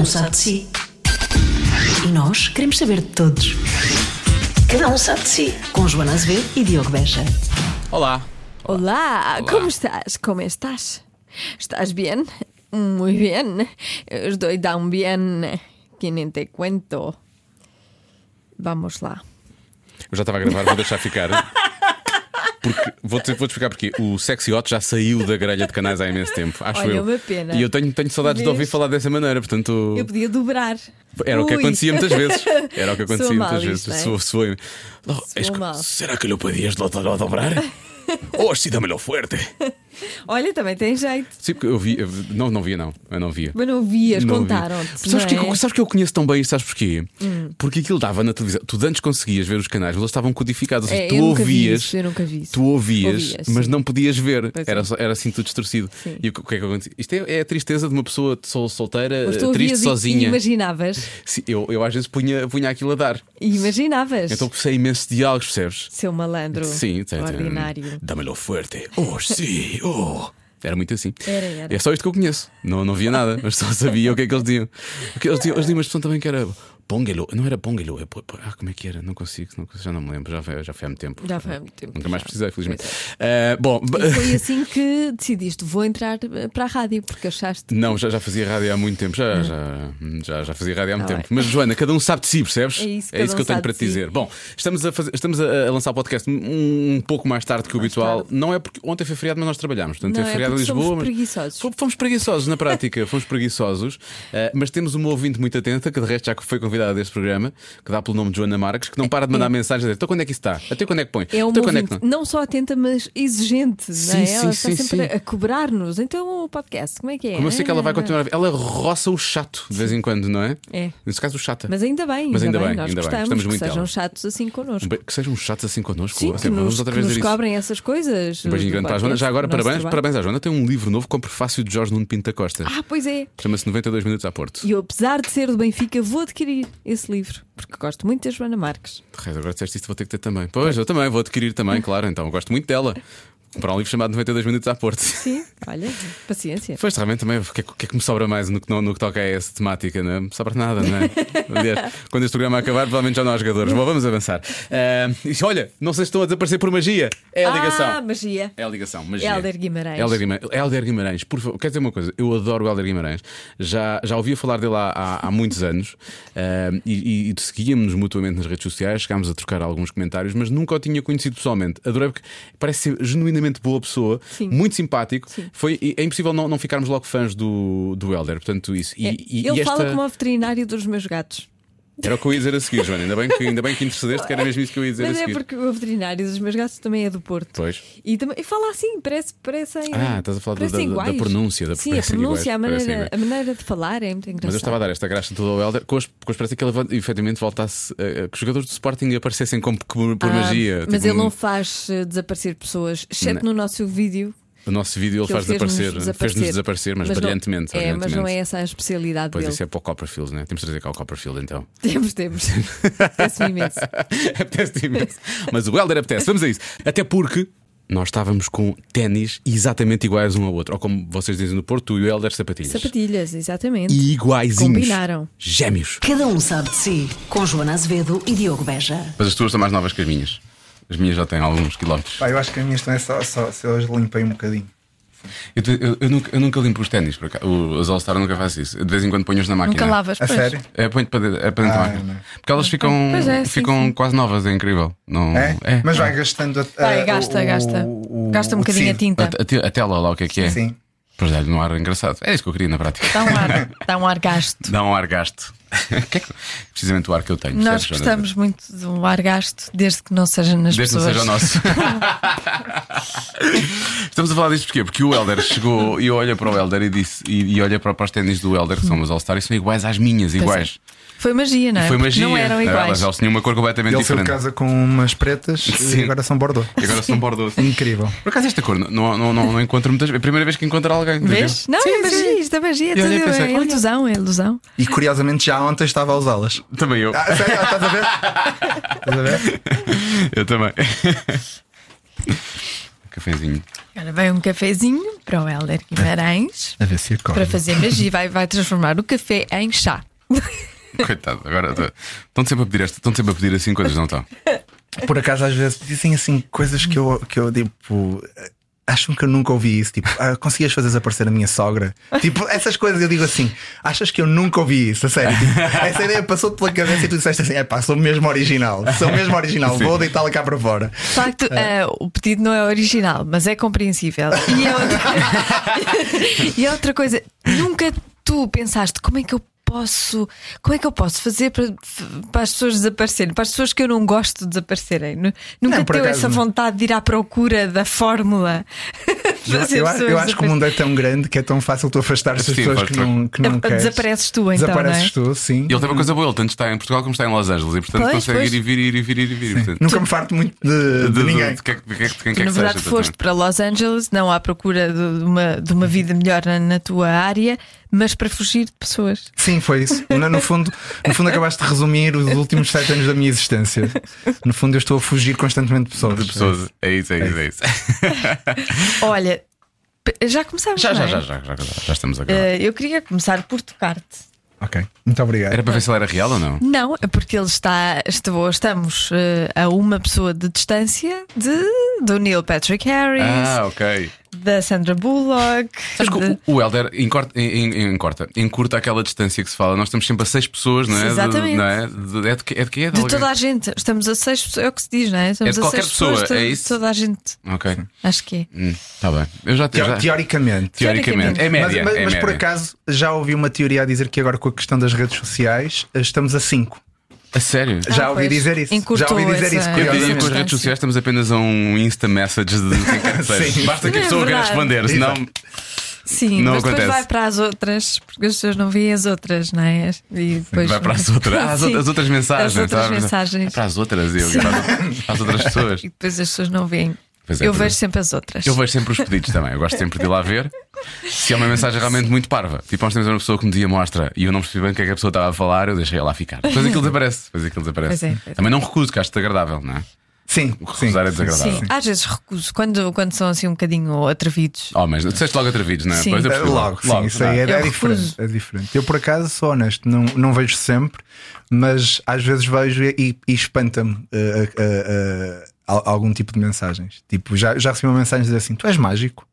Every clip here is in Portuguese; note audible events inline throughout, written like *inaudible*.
um sabe de si. E nós queremos saber de todos. Cada um sabe de si. Com Joana Azevedo e Diogo Beja. Olá. Olá, Olá. ¿cómo estás? ¿Cómo estás? ¿Estás bien? Muy bien. Estoy tan bien que nem te cuento. Vamos lá. Eu já estava a gravar, vou deixar ficar. *laughs* Porque, vou-te vou explicar porque o Sexy Hot já saiu da grelha de canais há imenso tempo. Acho Olha, eu. uma pena. E eu tenho, tenho saudades de ouvir falar dessa maneira, portanto. Eu podia dobrar. Era o que Ui. acontecia muitas vezes. Era o que acontecia mal muitas isto, vezes. não é? Soa- soa- Oh, és que- mal. será que lo podias do- dobrar? oh, así dámelo fuerte. *laughs* Olha, também tem jeito. Sim, porque eu vi. eu- não, não via, não. Eu não via. Mas não vias, contaram-te. Sabes, que, é? Hum. sabes que eu conheço tão bem isto? Sabes porquê? Porque aquilo dava na televisão. Tu antes conseguias ver os canais, mas eles estavam codificados. Ou seja, É, tu eu nunca vi ouvias. isso, eu nunca vi isso. Tu ouvias, Ouvia, mas sim. não podias ver. Pois Era, é. só- era assim tudo distorcido. Sim. E o que o que é que acontecia? Isto é, é a tristeza de uma pessoa sol- solteira, Mas tu triste, ouvias sozinha. E imaginavas. Sim, eu, eu às vezes punha, punha aquilo a dar. E imaginavas. Então sei imensos diálogos, percebes? Seu malandro. Sim, tem- Ordinário. Dámelo fuerte. Oh, sim, oh. Era muito assim. Era, era. É só isto que eu conheço. Não, não via nada, mas só sabia o que é que eles diziam. Porque eles diziam, eles diziam uma expressão também que era Póngelo. Não era póngelo. É, ah, como é que era? Não consigo, não consigo, já não me lembro. Já foi, já foi há muito tempo. Já foi há muito tempo, Nunca mais já. precisei, felizmente. Ah, bom, E foi *laughs* assim que decidiste, vou entrar eh, para a rádio, porque achaste. não, já, já fazia rádio há muito tempo. Já, já, já, já fazia rádio há muito Ah, tempo. bem. Mas, Joana, cada um sabe de si, percebes? É isso, cada que um eu tenho para te si. dizer. Bom, estamos a, fazer, estamos a, lançar o podcast um, um pouco mais tarde que o Mais habitual. tarde. Não é porque ontem foi feriado, mas nós trabalhámos. Portanto, Não, é é feriado em porque Lisboa. somos mas- preguiçosos. Fomos- Fomos preguiçosos na prática, fomos preguiçosos, eh, mas temos uma ouvinte muito atenta, que de resto já foi convidada deste programa, que dá pelo nome de Joana Marques, que não para de mandar mensagens a dizer: então quando é que isso está? Até quando é que põe? É uma Até quando é que não? não só atenta, mas exigente. Sim, não é? sim, Ela sim, está sempre a cobrar-nos. Então o podcast, como é que é? Como eu sei que ela vai Ah, continuar a ver, ela roça o chato de vez em quando, não é? É. Nesse caso, o chata. Mas ainda bem, Mas ainda bem, nós ainda bem. gostamos Gostamos que muito sejam dela. chatos assim connosco. Um Que sejam chatos assim connosco. Sim, Assim, que vamos nos, outra que vez nos cobrem essas coisas. Um beijinho do grande para a Joana. Já agora, parabéns, parabéns à Joana. Tem um livro novo com prefácio de Jorge Nuno Pinto da Costa. Ah, pois é. Chama-se 92 Minutos à Porto. E eu, apesar de ser do Benfica, vou adquirir esse livro, porque gosto muito da Joana Marques. Agora disseste isto, vou ter que ter também. Pois, eu também, vou adquirir também, claro. Então, gosto muito dela. Comprar um livro chamado 92 Minutos à Porto. Sim, olha, paciência. Pois, realmente também, o que, é, que- é que me sobra mais no que, no, no que toca a essa temática? Não é? me sobra nada, não é? *laughs* Aliás, quando este programa acabar, provavelmente já não há jogadores. Bom, vamos avançar. Ah, e olha, não sei se estão a desaparecer por magia. É a ligação. Ah, magia. É a ligação, magia. Helder Guimarães. Helder Guimarães. Helder Guimarães, por favor, quer dizer uma coisa, eu adoro o Helder Guimarães. Já, já ouvia falar dele há, há, há muitos anos ah, e, e, e seguíamos mutuamente nas redes sociais, chegámos a trocar alguns comentários, mas nunca o tinha conhecido pessoalmente. Adorei porque parece ser genuinamente boa pessoa, Sim. muito simpático. Foi, e é impossível não, não ficarmos logo fãs do, do Helder, portanto, isso. E, É, e- ele esta... fala como o veterinário dos meus gatos. Era o que eu ia dizer a seguir, Joana. Ainda bem que, ainda bem que intercedeste, que era mesmo isso que eu ia dizer Mas a é seguir. porque o veterinário dos meus gatos também é do Porto. Pois. E, também, e fala assim, parece, parecem. Ah, estás a falar da- parecem da- da iguais. pronúncia, da- Sim, a parecem pronúncia, a iguais, parecem maneira, a maneira de falar é muito. Mas eu estava a dar esta graxa toda ao Helder com, as, com a esperança que ele efetivamente voltasse a, a- que os jogadores do Sporting aparecessem como por, por Ah, magia. Mas Tipo, ele não um- faz eh, desaparecer pessoas, exceto no nosso vídeo. O nosso vídeo ele faz ele fez-nos desaparecer, fez-nos desaparecer, mas, não- brilhantemente. é, mas brilhantemente. não é essa a especialidade Pois dele. isso é para o Copperfield, né? Temos de trazer cá o Copperfield então. *laughs* Temos, temos. Peço-me imenso. *laughs* apetece imenso. Mas o Helder apetece, vamos a isso. Até porque nós estávamos com ténis exatamente iguais um ao outro. Ou como vocês dizem no Porto, tu e o Helder sapatilhas. Sapatilhas, exatamente. E iguaizinhos. Combinaram. Gêmeos. Cada um sabe de si. Com Joana Azevedo e Diogo Beja. Mas as tuas são mais novas que as minhas. As minhas já têm alguns quilómetros. Pá, eu acho que a minha estão é só, só se eu as limpei um bocadinho. Eu, eu- eu nunca, eu nunca limpo os ténis, por acaso. O- os All-Star nunca faço isso. De vez em quando ponho-os na máquina. Nunca lavas, A pois. sério? É, ponho para dentro, é para dentro da Ah, máquina. não. Porque elas ficam, é, sim, ficam sim. quase novas, é incrível. Não, É? é. Mas vai gastando a, Vai, a- gasta, o- gasta. o- Gasta um bocadinho a tinta. A, a, a tela lá, o que é que é? Sim. Pois dá-lhe um ar engraçado. É isso que eu queria na prática. Dá um ar, *laughs* dá um ar gasto. Dá um ar gasto. *laughs* É precisamente o ar que eu tenho. Nós percebes, gostamos muito de um ar gasto, desde que não seja nas Desde que não pessoas. seja o nosso. *laughs* Estamos a falar disto porquê? Porque o Helder chegou e eu olho para o Helder e disse e, e olha para, para os ténis do Helder, que são os All-Star, e são iguais às minhas, iguais. Foi magia, não é? Foi magia. Não eram iguais. Elas, elas tinham uma cor completamente Ele diferente. casa com umas pretas Sim. e agora são Bordeaux. E agora são Bordeaux. Incrível. Por acaso esta cor não, não, não, não encontro muitas vezes. É a primeira vez que encontro alguém. Vês? Não, é magia, isto é magia, tudo pensei, é olha. ilusão, é ilusão. E curiosamente já ontem estava a usá-las. Também eu. Ah, sério? Ah, Estás a ver? Estás a ver? *laughs* Eu também. *laughs* Cafezinho. Agora vem um cafezinho para o Helder Guimarães A ver se acorda. para fazer magia. Vai, vai transformar o café em chá. *laughs* *laughs* Coitado, agora estão sempre a pedir esta, estão sempre a pedir assim coisas, não estão? Por acaso, às vezes dizem assim coisas que eu, que eu tipo. Acham que eu nunca ouvi isso? Tipo, ah, conseguias fazer desaparecer a minha sogra? Tipo, essas coisas eu digo assim: achas que eu nunca ouvi isso? A sério, tipo, essa ideia passou-te pela cabeça e tu disseste assim: é pá, sou mesmo original, sou mesmo original, vou deitá-la cá para fora. De facto, eh, o pedido não é original, mas é compreensível. E é outra, *laughs* e é outra coisa, nunca tu pensaste como é que eu posso, como é que eu posso fazer para, para as pessoas desaparecerem, para as pessoas que eu não gosto de desaparecerem. Nu- Nunca Não, teu essa não. vontade de ir à procura da fórmula. *laughs* Eu, eu acho- pessoas eu acho que o mundo é tão grande que é tão fácil tu afastar as pessoas que não, que não É, queres. desapareces tu, então, Desapareces não tu, sim. E ele tem uma coisa boa, ele tanto está em Portugal como está em Los Angeles e portanto Pois, consegue pois. ir e vir, ir e vir, ir e vir. Portanto, Nunca me farto muito de, de de- de- ninguém. de de quem Tu, quer na que verdade, seja. foste para Los Angeles, não à procura de de uma, de uma vida melhor na, na tua área, mas para fugir de pessoas. Sim, foi isso. *laughs* No, no fundo, no fundo, acabaste de resumir os últimos sete anos da minha existência. No fundo, eu estou a fugir constantemente de pessoas. De pessoas. É isso, é isso, é isso. *laughs* Olha, já começamos. Já, não já, é? já, já, já, já estamos a gravar. Eh, eu queria começar por tocar-te. Ok, muito obrigado. Era para ver se ele era real ou não? Não, é porque ele está. estou- estamos eh, a uma pessoa de distância de, do Neil Patrick Harris, Ah, ok. Da Sandra Bullock. Sabes que de- o- o Helder encorta, en- en- encorta, encurta aquela distância que se fala. Nós estamos sempre a seis pessoas, não é? De- Exatamente. não é? De, é de que é? De, quê? É de de toda a gente. Estamos a seis pessoas. É o que se diz, não é? Estamos de a qualquer seis pessoas, pessoa, é de isso? Toda a gente. Ok. Acho que é. Está bem. Eu já, eu já Teoricamente. teoricamente. É média. mas mas, é mas por média. acaso já ouvi uma teoria a dizer que agora com a questão das redes sociais estamos a 5. A sério? Já Ah, ouvi pois. dizer isso. Já ouvi dizer essa- isso. Eu diria que com as redes sociais estamos apenas a um Insta message de quem. *laughs* Basta que a É pessoa queira responder, senão. Sim, Não mas acontece. depois vai para as outras, porque as pessoas não veem as outras, não é? E depois Vai para as *laughs* outras, as, outras- as outras mensagens. As outras sabe? mensagens. É para as outras, eu, para, as- para as outras pessoas. *laughs* E depois as pessoas não veem. Pois é, eu é. vejo sempre as outras. Eu vejo sempre os pedidos também. Eu gosto sempre de ir lá ver. Se é uma mensagem realmente muito parva, tipo, nós temos uma pessoa que me dizia mostra e eu não percebi bem o que é que a pessoa estava a falar, eu deixei lá ficar. Depois aquilo desaparece. Depois aquilo desaparece. Pois é, pois é. Também não recuso, que acho desagradável, não é? Sim, O sim. recusar é desagradável. Sim, às vezes recuso quando, quando são assim um bocadinho atrevidos. Oh, mas disseste logo atrevidos, não é? Sim. Pois eu Eh, percebi Logo, sim, isso aí é, é diferente, é diferente. Eu, por acaso, sou honesto, não, não vejo sempre, mas às vezes vejo e, e espanta-me eh, al- algum tipo de mensagens. Tipo, já, já recebi uma mensagem dizer assim: Tu és mágico.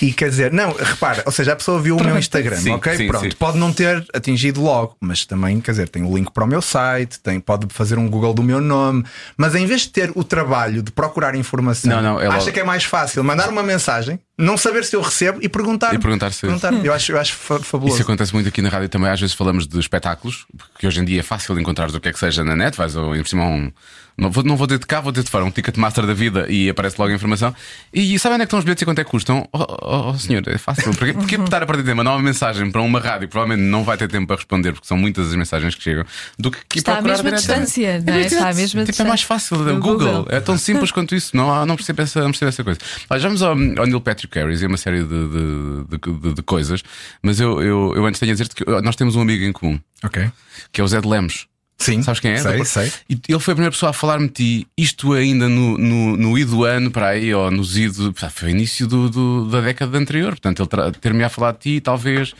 E quer dizer, não, repara, ou seja, a pessoa viu o meu Instagram, Sim, ok? sim, Pronto, sim. pode não ter atingido logo, mas também, quer dizer, tem o link para o meu site, tem, pode fazer um Google do meu nome, mas em vez de ter o trabalho de procurar informação, Não, não, é acha logo- que é mais fácil mandar uma mensagem, não saber se eu recebo e perguntar. E perguntar se- perguntar. Eu acho, eu acho fa- fabuloso. Isso acontece muito aqui na rádio também. Às vezes falamos de espetáculos, porque hoje em dia é fácil encontrar o que é que seja na net. Vais ao, em cima a um. Não vou, não vou ter de cá, vou ter de fora um Ticketmaster da vida e aparece logo a informação. E sabem onde é que estão os bilhetes e quanto é que custam? Oh, oh, oh, senhor, é fácil. Porque, porque *laughs* estar a perder tempo, uma nova mensagem para uma rádio que provavelmente não vai ter tempo para responder, porque são muitas as mensagens que chegam, do que, que Está à mesma distância, não é? Está à mesma Tipo, é mais fácil. distância. O Do Google. Google. é tão simples quanto isso. Não, há- não, percebo, essa, não percebo essa coisa. Olha, já vamos ao, ao Neil Patrick Harris e uma série de, de, de- de- coisas, mas eu, eu, eu antes tenho a dizer-te que nós temos um amigo em comum, Ok. que é o Zé de Lemos. Sim. Sabes quem é? Sei, sei. E ele foi a primeira pessoa a falar-me de ti, isto ainda no, no, no ido ano, para aí, ou nos ido. Foi início do, do- da década anterior. Portanto, ele ter-me a falar de ti, talvez,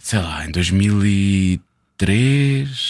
sei lá, em 2003,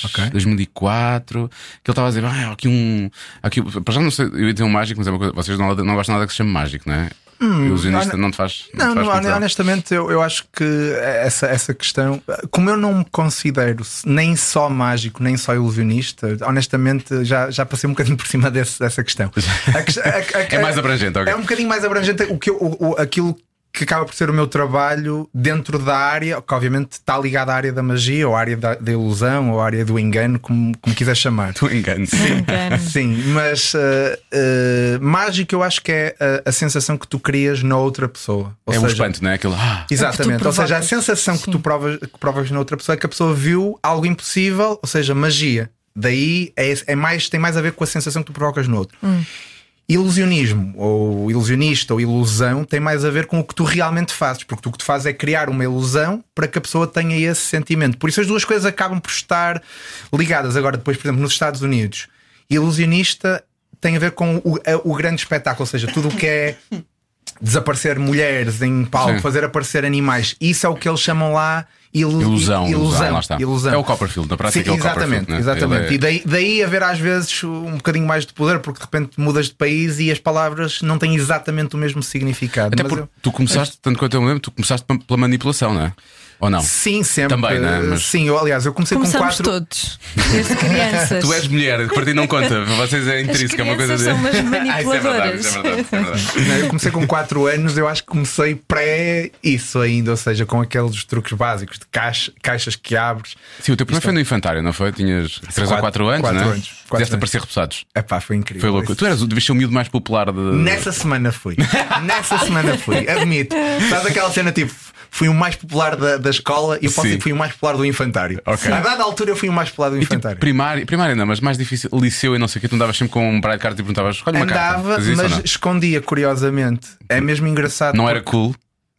Ok. 2004, que ele estava a dizer, ah, aqui um. Aqui, para já não sei, eu ia dizer um mágico, mas é uma coisa, vocês não, não gostam nada que se chame mágico, não é? O ilusionista não te faz. Hum, Não, te faz não, honestamente, eu, eu acho que essa, essa questão, como eu não me considero nem só mágico, nem só ilusionista, honestamente já, já passei um bocadinho por cima desse- dessa questão. *laughs* A a- a- É mais abrangente, ok. É um bocadinho mais abrangente o que eu- o- aquilo que acaba por ser o meu trabalho dentro da área, que obviamente está ligado à área da magia, ou à área da, da ilusão, ou à área do engano, como, como quiser chamar. *laughs* Tu engano. Engano. Sim, mas uh, uh, mágico eu acho que é a, a sensação que tu crias na outra pessoa. Ou É um seja, espanto, não é? Aquilo. Ah, Exatamente, tu ou seja, a sensação que Sim. tu provas, que provas na outra pessoa é que a pessoa viu algo impossível, ou seja, magia. Daí é, é mais, tem mais a ver com a sensação que tu provocas no outro. Ilusionismo, ou ilusionista, ou ilusão, tem mais a ver com o que tu realmente fazes, porque tu, o que tu fazes é criar uma ilusão para que a pessoa tenha esse sentimento. Por isso as duas coisas acabam por estar ligadas. Agora, depois, por exemplo, nos Estados Unidos, ilusionista tem a ver com o, o grande espetáculo, ou seja, tudo o que é desaparecer mulheres em palco, Sim. fazer aparecer animais. Isso é o que eles chamam lá ilu- Ilusão, ilusão. está. ilusão. É o Copperfield, na prática Sim, é o exatamente, né? exatamente. Ele E daí, daí haver às vezes um bocadinho mais de poder, porque de repente mudas de país e as palavras não têm exatamente o mesmo significado. Até porque eu- tu começaste, tanto quanto eu me lembro, tu começaste pela manipulação, não é? Ou não? Sim, sempre. Também, né? Mas- Sim, eu, aliás, eu comecei Começamos com quatro. todos, desde crianças. Tu és mulher, para ti não conta, para vocês é As intrínseco, é uma coisa crianças de. são umas *laughs* Ah, isso é verdade, manipuladoras. isso é verdade, isso é verdade. Não, Eu comecei com 4 anos, eu acho que comecei pré isso ainda, ou seja, com aqueles truques básicos de caixa, caixas que abres. Sim, o teu primeiro foi no infantário, não foi? Tinhas 3 ou Quatro- 4 anos, quatro não é? anos, quatro Fizeste anos. aparecer repousados. Epá, foi incrível. Foi louco. Isso. Tu eras, o- devias ser o miúdo mais popular de. Nessa semana fui. *laughs* Nessa semana fui, admito. Sabes aquela cena tipo. Fui o mais popular da, da escola e eu posso Sim. dizer que fui o mais popular do infantário. Ok. A dada altura eu fui o mais popular do E tipo, infantário. primária, primária não, mas mais difícil, liceu e não sei o que, tu andavas sempre com um baralho de e perguntavas, escolhe uma carta. Andava, ou mas escondia, curiosamente. É mesmo engraçado. Não era cool.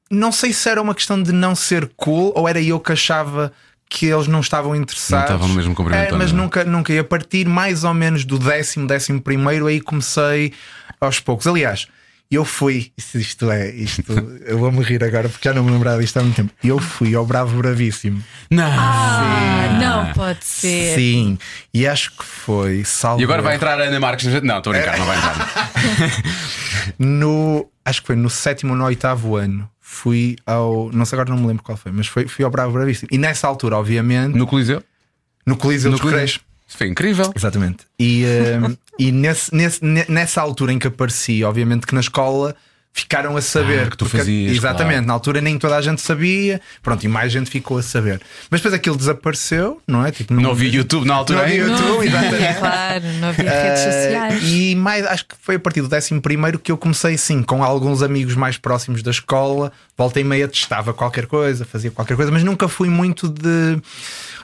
Não sei se era uma questão de não ser cool ou era eu que achava que eles não estavam interessados. Não estavam no mesmo comprimento É, mas nunca, nunca. E a partir mais ou menos do décimo, décimo primeiro, aí comecei aos poucos. Aliás, eu fui, isto, é, isto, eu vou-me rir agora porque já não me lembrava disto há muito tempo. Eu fui ao Bravo Bravíssimo. Não. Ah, não pode ser. Sim, e acho que foi salvo. E agora vai entrar a Ana Marques. Não, estou a brincar, não vai entrar. *laughs* no acho que foi no sétimo ou no oitavo ano fui ao não sei agora não me lembro qual foi mas foi, fui ao Bravo Bravíssimo e nessa altura obviamente No Coliseu? no Coliseu No dos Coliseu. Foi incrível. exatamente e, eh, *laughs* e nesse, nesse- ne- nessa altura em que apareci obviamente que na escola ficaram a saber Ah, que tu porque- fazias, exatamente claro. na altura nem toda a gente sabia pronto e mais gente ficou a saber mas depois aquilo desapareceu não é tipo Não havia YouTube na altura. Não havia. YouTube. Não exatamente. claro, não havia redes Eh, sociais. e mais, acho que foi a partir do 11 que eu comecei, sim, com alguns amigos mais próximos da escola. Volta e meia testava qualquer coisa, fazia qualquer coisa, mas nunca fui muito de,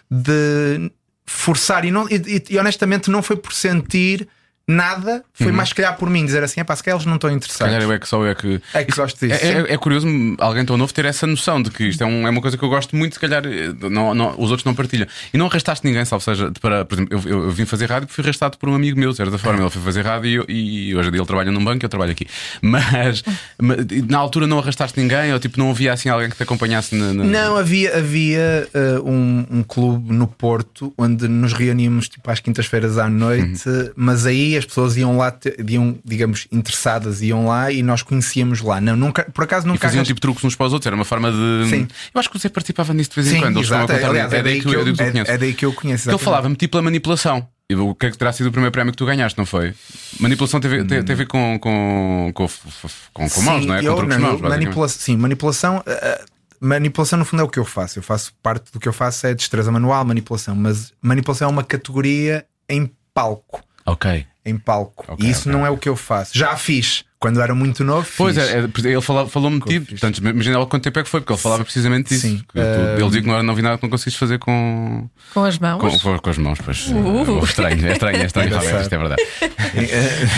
de forçar. E, não, e, e honestamente não foi por sentir nada, foi mais se calhar por mim dizer assim: é pá, se calhar eles não estão Se interessados. calhar eu é que só é que. É que gosto disso. É, é- é curioso alguém tão novo ter essa noção de que isto é, um- é uma coisa que eu gosto muito, se calhar eh, não, não- os outros não partilham. E não arrastaste ninguém, salvo seja, para, por exemplo, eu, eu- eu vim fazer rádio e fui arrastado por um amigo meu, de certa forma. Ele foi fazer rádio e, e hoje em dia ele trabalha num banco e eu trabalho aqui. Mas, *laughs* mas, na altura não arrastaste ninguém ou tipo não havia assim alguém que te acompanhasse na. na- Não, havia, havia uh, um, um clube no Porto onde nos reuníamos tipo, às quintas-feiras à noite, mas aí as pessoas iam lá, iam, digamos, interessadas, iam lá e nós conhecíamos lá. Não, nunca, por acaso E nunca faziam arras- tipo truques uns para os outros, era uma forma de. Sim. Eu acho que você participava nisso de vez em Sim, quando. Exato. contar- Aliás, é, daí que eu, é, que eu é, conheço. é daí que eu conheço. Porque ele exatamente. falava-me tipo a manipulação. E O que é que terá sido o primeiro prémio que tu ganhaste, não foi? Manipulação teve, te- teve com, com, com, com, com mãos, Sim, não é? Com eu- não, mãos, manipula sim, manipulação. uh, manipulação, no fundo, é o que eu faço. Eu faço parte do que eu faço é destreza manual, manipulação, mas manipulação é uma categoria em palco. Ok. Em palco. Ok, e isso ok. não é o que eu faço. Já fiz quando era muito novo. Pois fiz. é, é, ele falou-me de ti, fiz. portanto, imagina lá quanto tempo é que foi, porque ele falava precisamente disso. Sim. Que tu- ele dizia que não, era, não vi nada que não conseguiste fazer com, Com as mãos. com, com- com as mãos. Pois, Uh. é estranho, é estranho, é estranho, *laughs* realmente, isto é verdade.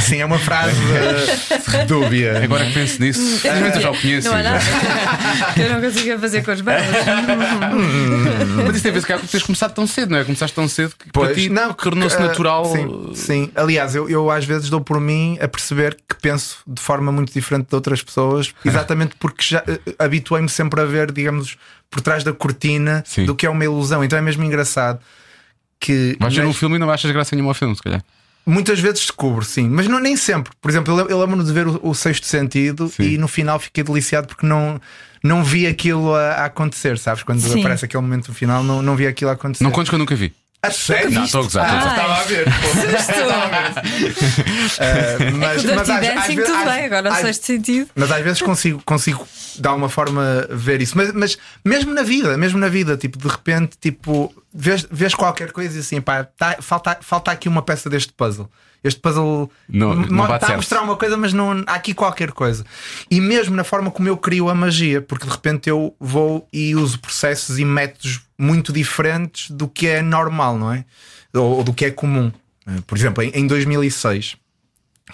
Sim, é uma frase eh, dúbia. Agora que penso nisso, simplesmente eu já o conheço. Não há já- nada *laughs* que eu não consiga fazer com as mãos. *laughs* Mas isso tem a ver com teres começado tão cedo, não é? Começaste tão cedo que para ti não, tornou-se que, eh, natural. Sim, sim. aliás, eu, eu às vezes dou por mim a perceber que penso de forma muito diferente de outras pessoas, *laughs* exatamente porque já eh, habituei-me sempre a ver, digamos, por trás da cortina Sim. do que é uma ilusão. Então é mesmo engraçado que Vais ver um filme e não achas graça nenhuma ao filme, se calhar. muitas vezes descubro, sim, mas não, nem sempre. Por exemplo, eu, eu lembro-me de ver o, o Sexto Sentido Sim. e no final fiquei deliciado porque não. Não vi aquilo a, a acontecer, sabes? Quando Sim. aparece aquele momento no final, não, não vi aquilo a acontecer. Não contes que eu nunca vi. A sério? Não, estou a gozar, estou a gozar. Estava a ver. Uh, mas, Dirty mas às- Dancing, vezes- tudo às- bem, agora o às- sentido. Mas às vezes consigo, consigo de alguma forma ver isso. Mas, mas mesmo na vida, mesmo na vida, tipo, de repente, tipo, vês, vês qualquer coisa e assim, pá, tá- falta, falta aqui uma peça deste puzzle. Este puzzle Não- está a mostrar uma coisa, mas não, há aqui qualquer coisa. E mesmo na forma como eu crio a magia, porque de repente eu vou e uso processos e métodos muito diferentes do que é normal, não é? Ou, ou do que é comum. Eh, Por exemplo, em, em 2006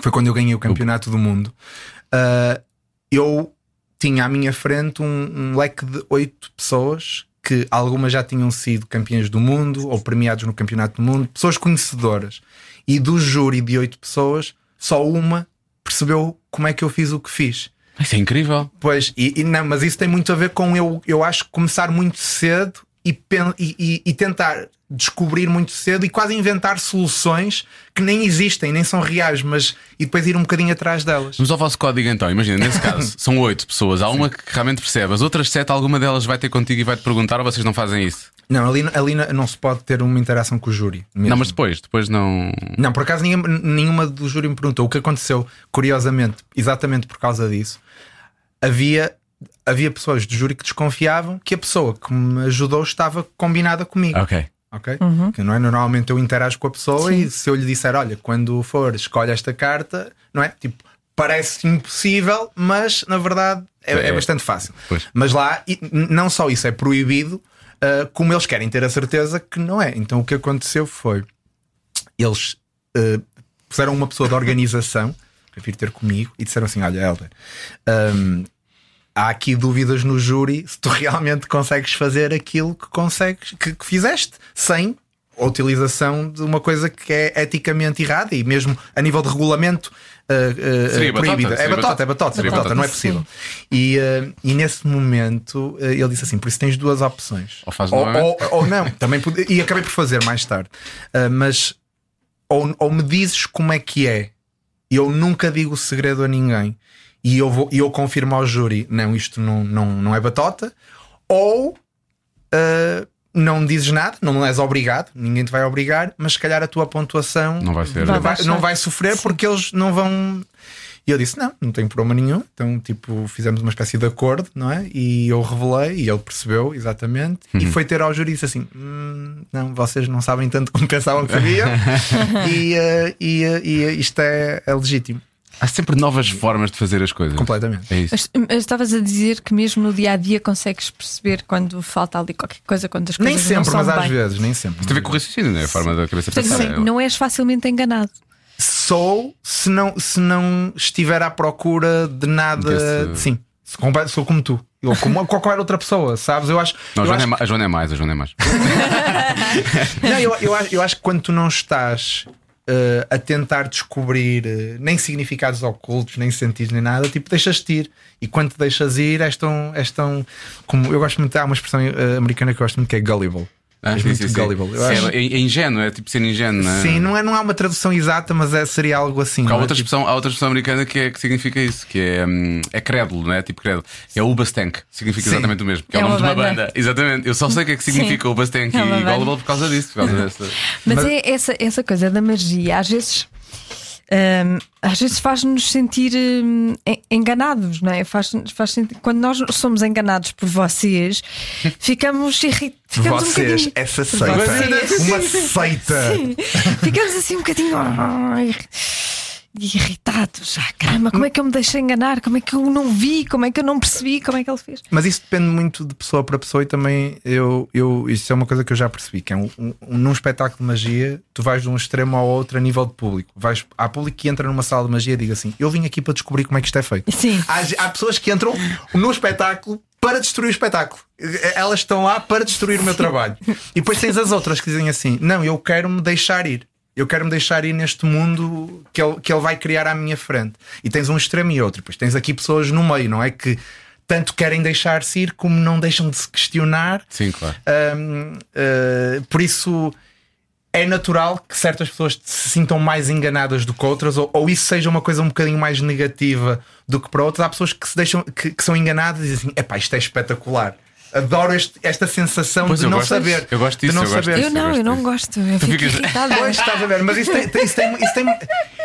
foi quando eu ganhei o campeonato do mundo. Uh, eu tinha à minha frente um, um leque de oito pessoas que algumas já tinham sido campeãs do mundo ou premiados no campeonato do mundo, pessoas conhecedoras. E do júri de oito pessoas, só uma percebeu como é que eu fiz o que fiz. Isso é incrível. Pois, e, e não, mas isso tem muito a ver com eu, eu acho que começar muito cedo e, e- e- e tentar descobrir muito cedo e quase inventar soluções que nem existem, nem são reais, mas e depois ir um bocadinho atrás delas. Vamos ao vosso código então. Imagina, nesse *laughs* caso, são oito pessoas. Há uma que realmente percebe, as outras sete, alguma delas vai ter contigo e vai te perguntar ou vocês não fazem isso? Não, ali, ali não- se pode ter uma interação com o júri. mesmo. Não, mas depois, depois não. Não, por acaso nenhuma, nenhuma do júri me perguntou. O que aconteceu, curiosamente, exatamente por causa disso, havia, havia pessoas do júri que desconfiavam que a pessoa que me ajudou estava combinada comigo. Ok. Ok? Que não é? Normalmente eu interajo com a pessoa e se eu lhe disser, olha, quando for, escolhe esta carta, não é? Tipo, parece impossível, mas na verdade é, é É. bastante fácil. Pois. Mas lá, não só isso é proibido, ah, como eles querem ter a certeza que não é. Então o que aconteceu foi eles ah, puseram uma pessoa da organização *laughs* a vir ter comigo e disseram assim: Olha, Helder, hum, há aqui dúvidas no júri se tu realmente consegues fazer aquilo que consegues, que, que fizeste, sem a utilização de uma coisa que é eticamente errada e mesmo a nível de regulamento Seria batota, proibida. é batota, batota. é batota, é batota, batota. não é possível. E, ah, e nesse momento ele disse assim: por isso tens duas opções. Ou faz ou, novamente. ou, ou não, também pode- e acabei por fazer mais tarde. Mas ou, ou me dizes como é que é, e eu nunca digo o segredo a ninguém, e eu, vou, e eu confirmo ao júri: não, isto não, não, não é batota, ou ah, não dizes nada, não és obrigado, ninguém te vai obrigar, mas se calhar a tua pontuação Não vai ser. Vai não vai, baixar. não vai sofrer porque eles não vão. E eu disse: não, não tem problema nenhum. Então, tipo, fizemos uma espécie de acordo, não é? E eu revelei e ele percebeu exatamente. E foi ter ao júri e disse assim: "Hum, não, vocês não sabem tanto como pensavam que sabiam. *laughs* e, eh, e, eh, e isto é, é legítimo, Há sempre novas formas de fazer as coisas. completamente. É isso. Estavas a dizer que mesmo no dia a dia consegues perceber quando falta ali qualquer coisa, quando as Nem coisas não sempre, são mas às bem. vezes, nem sempre. Tem a ver com o raciocínio, não é? A forma da cabeça Portanto, pensar. não, não és facilmente enganado. Sou se não, se não estiver à procura de nada. Desse- Sim, sou como tu. Ou como qualquer outra pessoa, sabes? Eu acho. Não, a eu Joana, acho é a Joana é mais, a Joana é mais. *laughs* Não, eu, eu, acho, eu acho que quando tu não estás eh, a tentar descobrir eh, nem significados ocultos, nem sentidos, nem nada, tipo, deixas-te ir. E quando te deixas ir, és tão. És tão como, eu gosto muito, há uma expressão eh, americana que eu gosto muito que é gullible. Ah, És sim, muito sim, sim. gullible. Eu Sim, acho- é, é ingênuo, é tipo ser ingênuo, não é? Sim, não, é, não há uma tradução exata, mas é, seria algo assim. Porque há é? outra, Tipo, expressão, há outra expressão americana que, é, que significa isso, que é, hum, é crédulo, não é? Tipo crédulo. É o Bastank, significa Sim. exatamente o mesmo. Que é, É o nome uma de uma banda. banda. Exatamente. Eu só sei o que é que significa o Bastank É uma e. Gullible por causa disso. Por causa dessa... Mas, Mas- é essa, essa coisa da magia, às vezes. Hum, às vezes faz-nos sentir en- enganados, não é? Faz, faz sentir, quando nós somos enganados por vocês, *laughs* ficamos irritados. Ficamos um Vocês, bocadinho. essa seita. vocês. Uma seita. Sim. Ficamos assim um bocadinho *laughs* ai, irritados. Ah, caramba, como é que eu me deixei enganar? Como é que eu não vi? Como é que eu não percebi? Como é que ele fez? Mas isso depende muito de pessoa para pessoa e também eu, eu isso é uma coisa que eu já percebi, que é um, um- num espetáculo de magia, tu vais de um extremo ao outro a nível de público. Vais, há público que entra numa sala de magia e diz assim: Eu vim aqui para descobrir como é que isto é feito. Sim. Há, há pessoas que entram no espetáculo para destruir o espetáculo. Elas estão lá para destruir o meu trabalho. E depois tens as outras que dizem assim: Não, eu quero me deixar ir. Eu quero me deixar ir neste mundo que ele, que ele vai criar à minha frente. E tens um extremo e outro. Depois tens aqui pessoas no meio, não é? Que tanto querem deixar-se ir como não deixam de se questionar. Sim, claro. Hum, uh, por isso é natural que certas pessoas se sintam mais enganadas do que outras, ou, ou isso seja uma coisa um bocadinho mais negativa do que para outras. Há pessoas que se deixam que, que são enganadas e dizem assim: epá, isto é espetacular. Adoro este- esta sensação Pois de não gosto saber. Eu gosto de disso, não eu gosto saber. disso. Eu não, gosto eu não gosto. Eu fico irritada. Pois estás a ver, mas isso tem, tem- isso, tem, isso tem-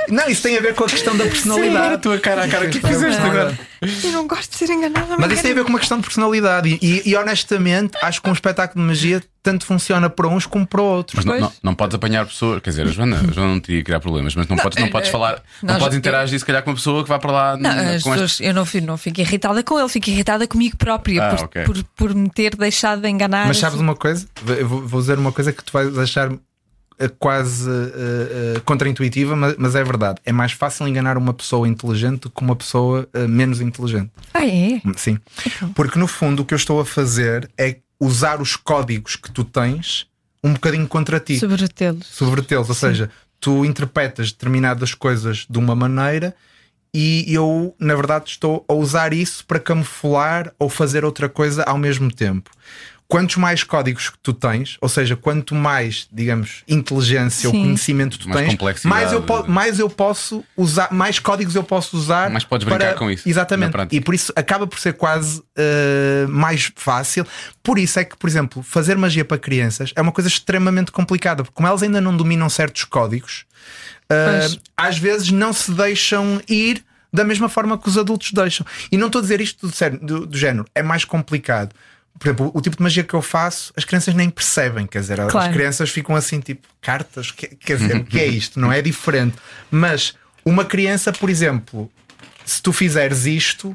Não, isso tem a ver com a questão da personalidade. a tua cara, a cara que fizeste agora. Eu não gosto de ser enganada. Mas isso tem a ver com uma questão de personalidade. E, e, honestamente, acho que um espetáculo de magia tanto funciona para uns como para outros. Mas não, Pois. não, não podes apanhar pessoas, quer dizer, a Joana, a Joana não teria que criar problemas, mas não, podes, não podes falar, não podes interagir se calhar com uma pessoa que vai para lá Não, as pessoas- eu não, fico- não fico irritada com ele, fico irritada comigo própria Ah, por, ok. por, por me ter deixado de enganar. Mas sabes uma coisa? Eu vou vou dizer uma coisa que tu vais achar quase eh, eh, contraintuitiva, mas, mas é verdade. É mais fácil enganar uma pessoa inteligente do que uma pessoa eh, menos inteligente. Ah, é? Sim. Porque no fundo o que eu estou a fazer é usar os códigos que tu tens um bocadinho contra ti. Sobretê-los. subvertê-los. Ou seja, tu interpretas determinadas coisas de uma maneira e eu, na verdade, estou a usar isso para camuflar ou fazer outra coisa ao mesmo tempo. Quantos mais códigos que tu tens, ou seja, quanto mais, digamos, inteligência ou Sim. conhecimento tu Mais tens, complexidade. mais eu, mais eu posso usar, mais códigos eu posso usar. Mais podes brincar para- com isso, Exatamente. E por isso acaba por ser quase uh, mais fácil. Por isso é que, por exemplo, fazer magia para crianças é uma coisa extremamente complicada, porque como elas ainda não dominam certos códigos, uh, às vezes não se deixam ir da mesma forma que os adultos deixam. E não estou a dizer isto do, do- do género, é mais complicado. Por exemplo, o tipo de magia que eu faço, as crianças nem percebem, quer dizer, Claro. as crianças ficam assim, tipo, cartas, que- quer dizer, o que é *laughs* isto? Não é diferente. Mas uma criança, por exemplo, se tu fizeres isto,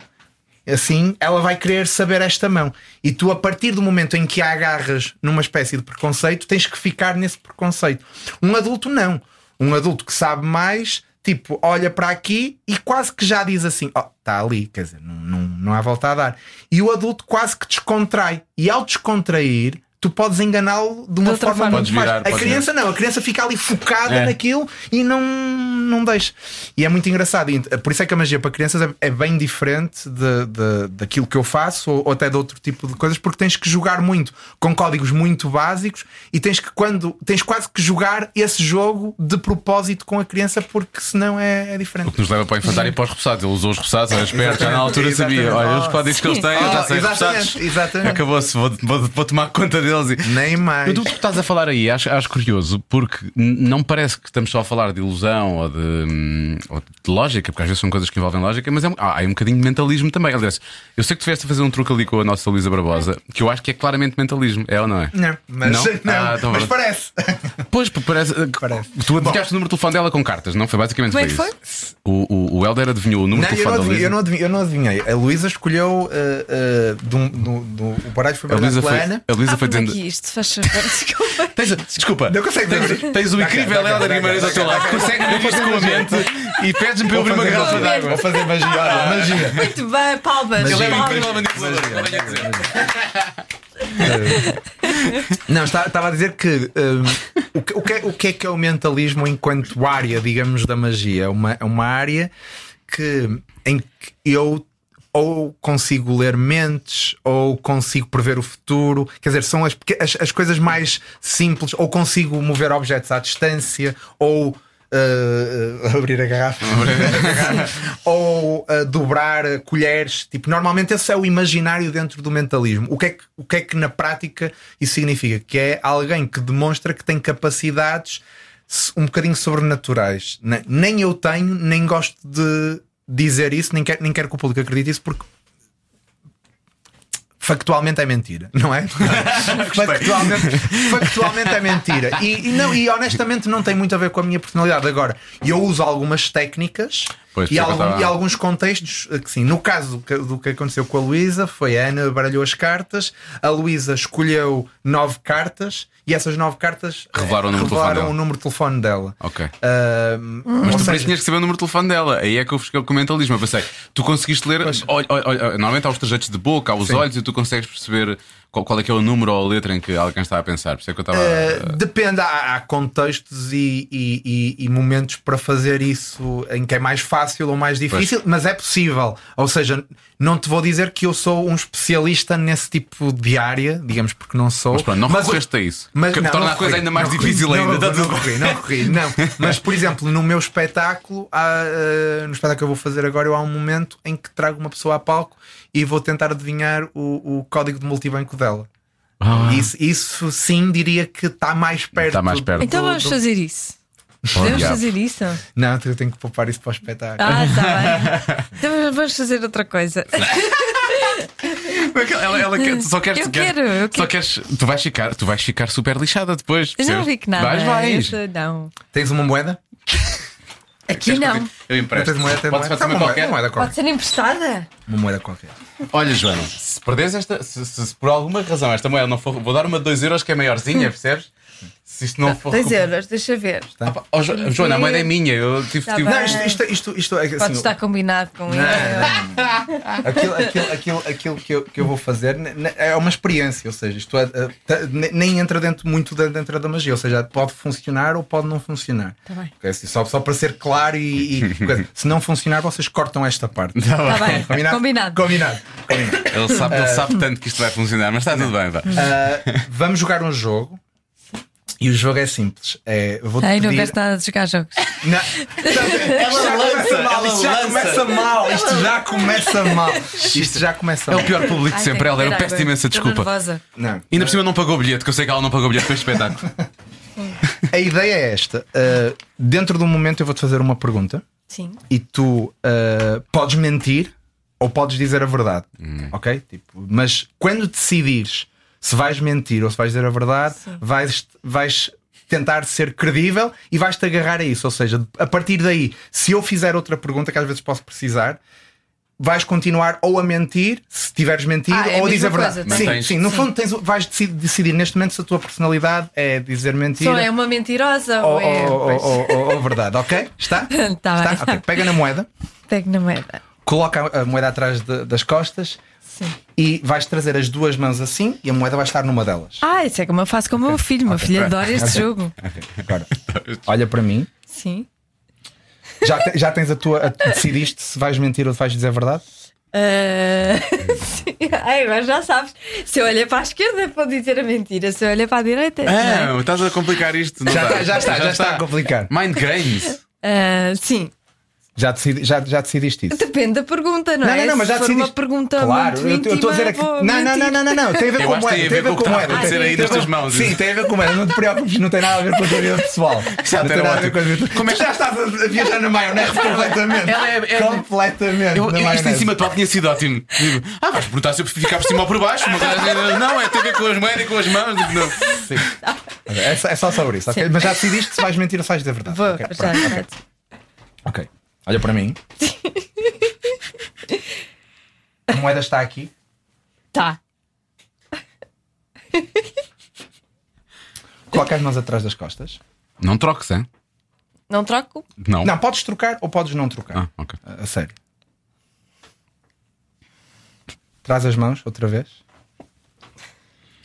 assim, ela vai querer saber esta mão. E tu, a partir do momento em que a agarras numa espécie de preconceito, tens que ficar nesse preconceito. Um adulto, não. Um adulto que sabe mais, tipo, olha para aqui e quase que já diz assim: Ó, está ali, quer dizer, não, não, não há volta a dar. E o adulto quase que descontrai. E ao descontrair. Tu podes enganá-lo de uma De forma, forma. muito Podes mais. virar, A criança não, a criança fica ali focada É. naquilo e não, não deixa. E é muito engraçado. Por isso é que a magia para crianças é, é bem diferente de, de- daquilo que eu faço ou, ou até de outro tipo de coisas, porque tens que jogar muito com códigos muito básicos e tens que quando tens quase que jogar esse jogo de propósito com a criança, porque senão é, é diferente. O que nos leva para o infantário e para os repassados. Ele usou os repassados, era esperto, já na altura sabia. Exatamente. Olha, os códigos que eles têm, eu já Ah, sei exatamente, repassados. exatamente. Acabou-se, vou, vou- vou tomar conta deles. Nem mais. Tudo o que estás a falar aí acho, acho curioso, porque não parece que estamos só a falar de ilusão ou de, hum, ou de lógica, porque às vezes são coisas que envolvem lógica, mas é, ah, há, há um bocadinho de mentalismo também. Aliás, eu sei que tu tiveste a fazer um truque ali com a nossa Luísa Barbosa, que eu acho que é claramente mentalismo, é ou não é? Não, mas, não? *laughs* não ah, então mas parece. Pois, parece. Eh, *laughs* parece. Tu adivinhaste o número de telefone dela com cartas, não? Foi basicamente Como é foi? Isso. O, o, o Helder adivinhou o número não, de telefone eu não, adivinhei, da Eu não adivinhei. A Luísa escolheu. Uh, uh, do, do, do, o baralho foi a Luísa foi, a Luísa ah, foi 16 fazendo. aqui isto, faz favor, *laughs* desculpa. *laughs* Tens, desculpa. Não consegue tens, tens o incrível Helder Guimarães ao teu lado. Consegue ver isto com a mente e pedes-me para eu abrir uma garrafa de água. Vou fazer magia. Ah, magia. Muito bem, palmas. Ele é incrível é manipulador. É *laughs* não, estava a dizer que, hum, o, que, o, que é, o que é que é o mentalismo enquanto área, digamos, da magia? É uma, é uma área que, em que eu ou consigo ler mentes ou consigo prever o futuro. Quer dizer, são as, as, as coisas mais simples. Ou consigo mover objetos à distância ou. uh, abrir a garrafa *laughs* ou uh, dobrar colheres tipo normalmente esse é o imaginário dentro do mentalismo o que é que, o que é que na prática isso significa que é alguém que demonstra que tem capacidades um bocadinho sobrenaturais Ne- nem eu tenho nem gosto de dizer isso nem quero, nem quero que o público acredite isso porque factualmente é mentira, não é? *laughs* factualmente, factualmente é mentira. E, e não, e honestamente não tem muito a ver com a minha personalidade. Agora, eu uso algumas técnicas Pois, e, eu algum- e alguns contextos eh, que sim. No caso do que, aconteceu com a Luísa, foi a Ana baralhou as cartas, a Luísa escolheu nove cartas e essas nove cartas eh, Revelaram o número de telefone revelaram dela. o número de telefone dela. Ok. Ah, Mas tu seja, tinhas que saber o número de telefone dela. Aí é que eu fiquei com o mentalismo. Eu pensei, tu conseguiste ler. Olha, olha, olha, normalmente há os trajeitos de boca, há os Sim. olhos e tu consegues perceber qual, qual é que é o número ou a letra em que alguém está a pensar. Por isso é que eu estava. Uh, depende, há, há contextos e, e- e- e momentos para fazer isso em que é mais fácil ou mais difícil, mas é possível. Ou seja, não te vou dizer que eu sou um especialista nesse tipo de área, digamos, porque não sou. Mas pronto, não Mas- recorreste a isso. Mas, que não, torna não a coisa ainda mais difícil ainda. Não, não, recorri, não recorri, não. Mas, por exemplo, no meu espetáculo, há, uh, no espetáculo que eu vou fazer agora, eu há um momento em que trago uma pessoa a palco e vou tentar adivinhar o, o código de multibanco dela. Ah. Isso, isso sim diria que está mais perto. Está mais perto. Então do- vamos do- fazer isso. Podemos fazer isso? Não, eu tenho que poupar isso para o espetáculo. Ah, está bem. *laughs* Então vamos fazer outra coisa. *laughs* Ela, ela quer- tu só queres, Eu quer- quero, eu Só quero. queres. Tu vais ficar, tu vais ficar super lixada depois. Eu não que nada. Vais, vais. Não. Tens uma moeda? Aqui não. Eu Não empresto. tens moeda? Pode Uma moeda, qualquer. uma moeda Pode qualquer. ser emprestada? Uma moeda qualquer. Olha, Joana, se perderes esta, se, se- se por alguma razão esta moeda não for, vou dar uma de 2 euros que é maiorzinha, percebes? Se isto não for. 2 euros, deixa ver. Ah, pá, oh, Jo- Joana, a moeda é minha. Eu tive. Tá tive-. Não, isto, isto, isto, isto é assim, Pode estar combinado com ele. aquilo, aquilo, aquilo, aquilo que, eu, que eu vou fazer é uma experiência, ou seja, isto é, é, tá- ne- nem entra dentro muito da- dentro da magia, ou seja, pode funcionar ou pode não funcionar. Tá bem. Assim, só, só para ser claro e, e se não funcionar, vocês cortam esta parte. Tá bem. *laughs* Combinado. Combinado. Combinado. Ele sabe, ele sabe tanto que isto vai funcionar, mas está tudo bem. Vá. Ah, vamos jogar um jogo. E o jogo é simples. É, vou-te Ai, não pedir... gosto nada de jogar jogos. Não. *laughs* Isto já começa mal, isto já começa mal, isto já começa mal. Isto já começa É mal. o pior público de sempre. Ela, eu peço água. imensa desculpa. Não. Ainda por cima não pagou o bilhete, que eu sei que ela não pagou o bilhete para este espetáculo. *laughs* A ideia é esta. Uh, dentro de um momento eu vou-te fazer uma pergunta Sim. e tu uh, podes mentir ou podes dizer a verdade. Ok? Tipo, mas quando decidires se vais mentir ou se vais dizer a verdade, vais, vais tentar ser credível e vais-te agarrar a isso. Ou seja, a partir daí, se eu fizer outra pergunta que às vezes posso precisar. Vais continuar ou a mentir, se tiveres mentido, Ah, é ou a dizer a verdade. coisa, sim, sim, no fundo tens, vais decidir, neste momento se a tua personalidade é dizer mentira Só é uma mentirosa ou, ou é. ou- ou- ou- verdade, ok? Está? *laughs* Tá Está? bem. Ok. Pega na moeda, Pego na moeda. coloca a a moeda atrás de- das costas Sim. E vais trazer as duas mãos assim e a moeda vai estar numa delas. Ah, isso é como eu faço com o meu filho. Meu filho adora este *laughs* jogo. Agora, olha para mim. Sim. Já, te- já tens a tua. a- decidiste se vais mentir ou se vais dizer a verdade? Ah, *laughs* sim. Ai, agora já sabes. Se eu olhar para a esquerda, pode dizer a mentira. Se eu olhar para a direita. não é? Ah, estás a complicar isto. não Já está, já está, já está a complicar. Mind Games. Ah, sim. Já, decidi, já, já decidiste isso? Depende da pergunta, não, Não, é? não, não, mas já Se decidiste. uma pergunta claro, muito eu estou a dizer aqui. Não, não, não, não, não, não, tem a ver Eu com moeda. tem a ver com moeda. aí Tem nas a ver- tuas mãos. Sim, tem a ver com moeda. Não te preocupes, não tem nada a ver com a tua vida pessoal. Já não tem nada a ver com a vida. Como é que já estás a viajar na maionese completamente? Ela é- é- completamente. Eu, eu- isto em cima de palco tinha sido ótimo. Ah, vais perguntar se eu ficar por cima ou por baixo. Assim, não, é tem a ver com as moedas e com as mãos. Tipo, não. É só, é só sobre isso, ok? Mas já decidiste se vais mentir ou se vais dizer a verdade. Vou, já. ok. Olha para mim. A moeda está aqui. Tá. Coloca as mãos atrás das costas. Não troques, hein? Não troco? Não. Não, podes trocar ou podes não trocar. Ah, ok. A, a sério. Traz as mãos outra vez.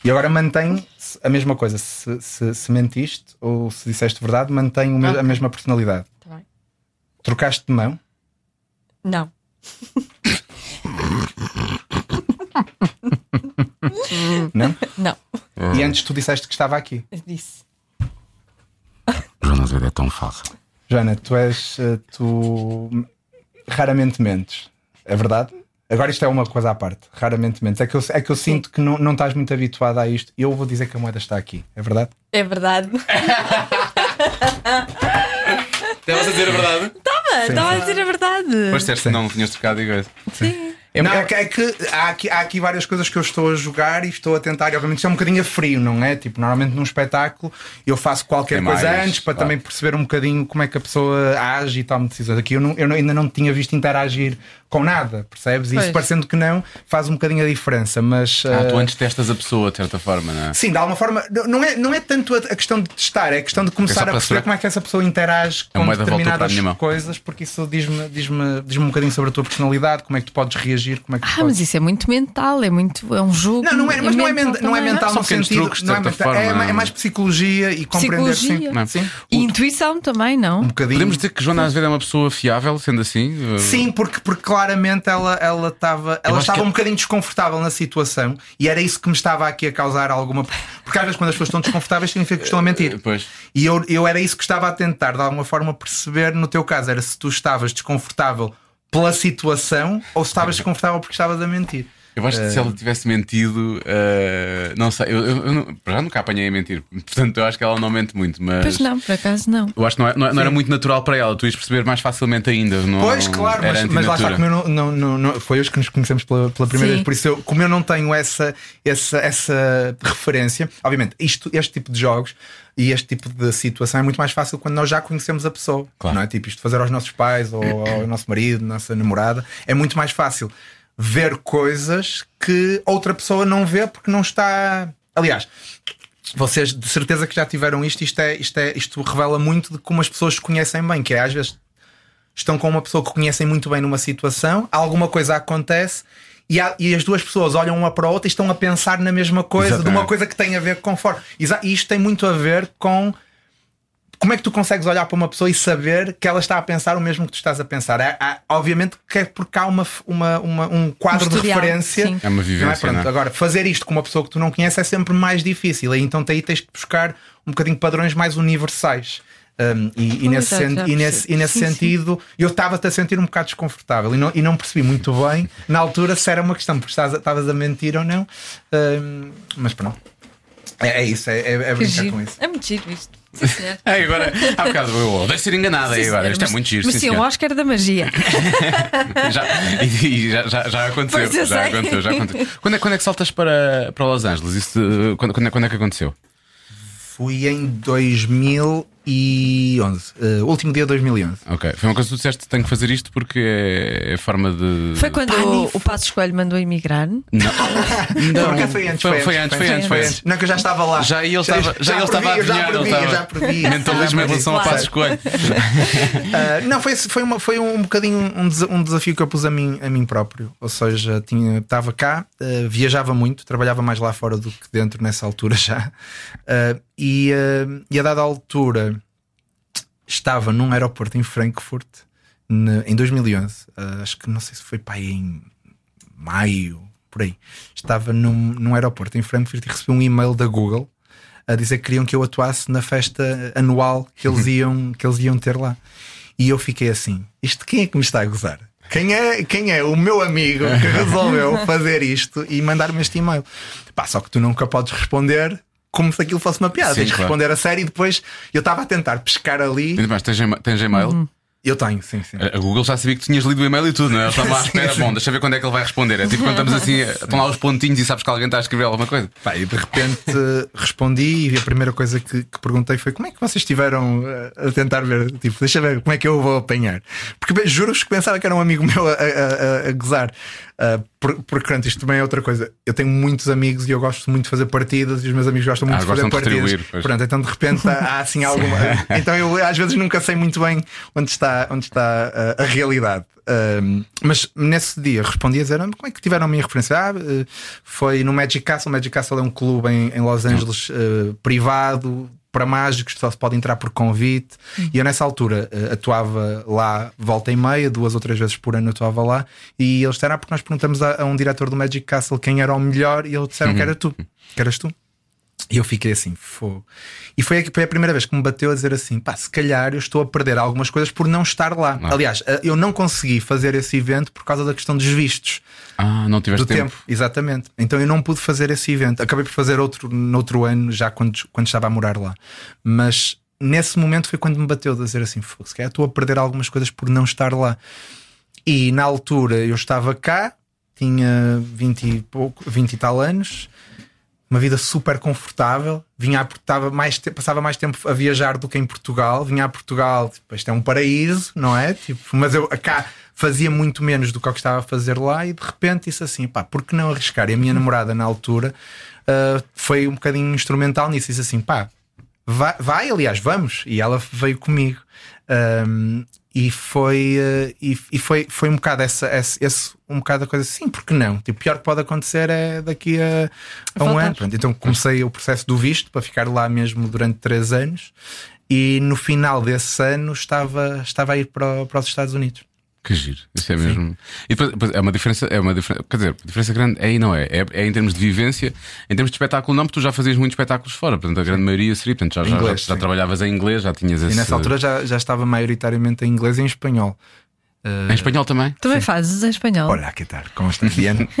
E agora mantém a mesma coisa. Se, se, se mentiste ou se disseste verdade, mantém o me- a mesma personalidade. Tá. Trocaste de mão. Não. *laughs* Não? Não. E antes tu disseste que estava aqui. Eu disse. Joana Azevedo é tão fácil. Joana, tu és. eh, Tu raramente mentes. É verdade? Agora isto é uma coisa à parte. Raramente mentes. É que eu, é que eu sinto que não, não estás muito habituada a isto. Eu vou dizer que a moeda está aqui. É verdade? É verdade. *laughs* Estavas a dizer a verdade? Estava, estava a dizer a verdade. Depois disseste não tinhas trocado e coisa. Sim. É, não, é que, é que há, aqui, há aqui várias coisas que eu estou a jogar e estou a tentar, e obviamente isto é um bocadinho a frio, não é? Tipo, normalmente num espetáculo eu faço qualquer Tem coisa mais, antes para claro. também perceber um bocadinho como é que a pessoa age e toma decisões. Aqui eu, não- eu não- ainda não tinha visto interagir com nada, percebes? E isso parecendo que não, faz um bocadinho a diferença, mas. Ah, tu eh, antes testas a pessoa, de certa forma, não é? Sim, de alguma forma, não é, não é tanto a, questão de testar, é a questão de começar a perceber como é que essa pessoa interage A com determinadas coisas, porque isso diz-me diz diz um bocadinho sobre a tua personalidade, como é que tu podes reagir, como é que tu Ah, podes... mas isso é muito mental, é muito. É um jogo. Não, não é, mas não é, men- não é mental no sentido. truques, não é, mental, é, forma. ma- é mais psicologia e compreender Psicologia. sim. Não. sim. E intuição também, não? um bocadinho. Podemos dizer que Joana Azevedo é uma pessoa fiável, sendo assim? Sim, porque, porque claramente ela ela estava ela estava que- um bocadinho desconfortável na situação e era isso que me estava aqui a causar alguma. Porque às vezes quando as pessoas estão desconfortáveis significa que estão a mentir. Pois. E eu, eu era isso que estava a tentar, de alguma forma, perceber no teu caso. Era se tu estavas desconfortável pela situação ou se estavas desconfortável porque estavas a mentir. Eu acho que se ela tivesse mentido, eh, não sei, eu, eu, eu não- já nunca apanhei a mentir, portanto eu acho que ela não mente muito, mas Pois não, por acaso não. eu acho que não, é- não é- não era muito natural para ela, tu ias perceber mais facilmente ainda. Não, Pois, claro, mas, mas lá está, como eu não, não, não, não- foi hoje que nos conhecemos pela, pela primeira Sim. vez, por isso, eu, como eu não tenho essa, essa, essa referência, obviamente, isto, este tipo de jogos e este tipo de situação é muito mais fácil quando nós já conhecemos a pessoa, Claro. não é? Tipo, isto fazer aos nossos pais ou ao nosso marido, nossa namorada, é muito mais fácil ver coisas que outra pessoa não vê porque não está. Aliás, vocês de certeza que já tiveram isto, isto, é, isto, é, isto revela muito de como as pessoas se conhecem bem, que é às vezes estão com uma pessoa que conhecem muito bem numa situação, alguma coisa acontece e, há- e as duas pessoas olham uma para a outra e estão a pensar na mesma coisa, de Exatamente. uma coisa que tem a ver com. Exa- E isto tem muito a ver com como é que tu consegues olhar para uma pessoa e saber que ela está a pensar o mesmo que tu estás a pensar? É, há- obviamente que é porque há uma, uma, uma- um quadro Um de referência. sim. É uma Não vivência, Pronto, não é? Agora, fazer isto com uma pessoa que tu não conheces é sempre mais difícil. E então aí tens que buscar um bocadinho padrões mais universais. Um, e, e nesse, sen- e nesse, e nesse. Sim, sentido, eu estava-te a sentir um bocado desconfortável e não, e não percebi muito bem na altura se era uma questão porque estavas a mentir ou não. Um, mas pronto, é, é isso, é, é, brincar giro. com isso. É muito giro isto. Sim, senhor. *laughs* É, agora, há bocado eu deve ser enganada aí Sim, agora. Isto é muito giro. Mas sim, o. Oscar da magia. *laughs* já, e, e já, já, já aconteceu. Já aconteceu, já aconteceu. Quando é, quando é que saltas para, para Los Angeles? Isso, uh, quando, quando, é, quando é que aconteceu? Fui em 2011, uh, último dia de 2011. Ok. Foi uma coisa que tu disseste: tenho que fazer isto porque é, é forma de. Foi quando o, o Passo Escolho mandou emigrar. Não, *laughs* acaso foi antes, Foi- foi antes, foi antes, foi antes. Não, que eu já estava lá. Já ele estava, já ele estava a já adivinhar, ele previ, já previ. Mentalismo em relação ao passo escolho. Uh, *laughs* não, foi, foi, uma, foi um bocadinho um, um desafio que eu pus a mim, a mim próprio. Ou seja, tinha, estava cá, uh, viajava muito, trabalhava mais lá fora do que dentro nessa altura já. Uh, e, uh, e a dada altura estava num aeroporto em Frankfurt ne- em 2011. Uh, acho que não sei se foi para aí em maio, por aí. Estava num, num aeroporto em Frankfurt e recebi um e-mail da Google a dizer que queriam que eu atuasse na festa anual que eles *laughs* iam, que eles iam ter lá. E eu fiquei assim: isto quem é que me está a gozar? Quem é, quem é o meu amigo que resolveu *laughs* fazer isto e mandar-me este e-mail? Pá, só que tu nunca podes responder como se aquilo fosse uma piada. Sim, Tens que claro. responder a sério e depois eu estava a tentar pescar ali. Mais, tens, tens e-mail? Eu tenho, sim, sim. A Google já sabia que tu tinhas lido o e-mail e tudo, não é? Estão lá à *laughs* espera. Bom, deixa eu ver quando é que ele vai responder. É tipo quando estamos assim, *laughs* estão lá os pontinhos e sabes que alguém está a escrever alguma coisa. Pá, e de repente respondi e a primeira coisa que, que perguntei foi como é que vocês estiveram eh, a tentar ver, tipo, deixa ver como é que eu vou apanhar. Porque juro-vos que pensava que era um amigo meu a, a, a- a gozar. Por- porque pronto, isto também é outra coisa. Eu tenho muitos amigos e eu gosto muito de fazer partidas e os meus amigos gostam muito Ah, de fazer de partidas. pois. Pronto, então de repente há, há assim *laughs* alguma. *laughs* então eu às vezes nunca sei muito bem onde está, onde está ah, a realidade. Um, mas nesse dia respondi a dizer "Ah, como é que tiveram a minha referência? Ah, eh, foi no Magic Castle. Magic Castle é um clube em, em Los Angeles eh, privado para mágicos, só se pode entrar por convite. E eu nessa altura eh, atuava lá volta e meia, duas ou três vezes por ano atuava lá. E eles disseram: ah, porque nós perguntamos a, a um diretor do Magic Castle quem era o melhor, e eles disseram que era tu, que eras tu. E eu fiquei assim, fogo. E foi, a- foi a primeira vez que me bateu a dizer assim: pá, se calhar eu estou a perder algumas coisas por não estar lá. Ah. Aliás, eh, eu não consegui fazer esse evento por causa da questão dos vistos Ah, não tiveste do tempo. tempo. Exatamente. Então eu não pude fazer esse evento. Acabei por fazer outro noutro ano, já quando, quando estava a morar lá. Mas nesse momento foi quando me bateu a dizer assim: fogo, se calhar estou a perder algumas coisas por não estar lá. E na altura eu estava cá, tinha 20 e, pouco, 20 e tal anos, uma vida super confortável. Vinha a, estava mais, passava mais tempo a viajar do que em Portugal. Vinha a Portugal, tipo, isto é um paraíso, não é? Tipo, mas eu cá fazia muito menos do que eu que estava a fazer lá e de repente disse assim: pá, por que não arriscar? E a minha namorada na altura ah, foi um bocadinho instrumental nisso. Disse assim: pá, vai, vai, aliás, vamos. E ela veio comigo. Ahm, e foi, eh, e, e foi, foi um bocado essa, esse, esse- um bocado a coisa assim, porque não? Tipo, o pior que pode acontecer é daqui a, a um ano. Pronto, então comecei o processo do visto para ficar lá mesmo durante três anos e no final desse ano estava, estava a ir para, para os Estados Unidos. Que giro, isso é mesmo. E depois, depois é uma diferença, é uma diferença, quer dizer, a diferença grande é e não é. é. É em termos de vivência, em termos de espetáculo, não, porque tu já fazias muitos espetáculos fora, portanto a grande maioria seria, portanto já, já- Inglês, já, já sim. trabalhavas em inglês, já tinhas esse. E nessa altura já, já estava maioritariamente em inglês e em espanhol. Em espanhol também? Também fazes em espanhol. Olha, que tal? Como está bien? *laughs*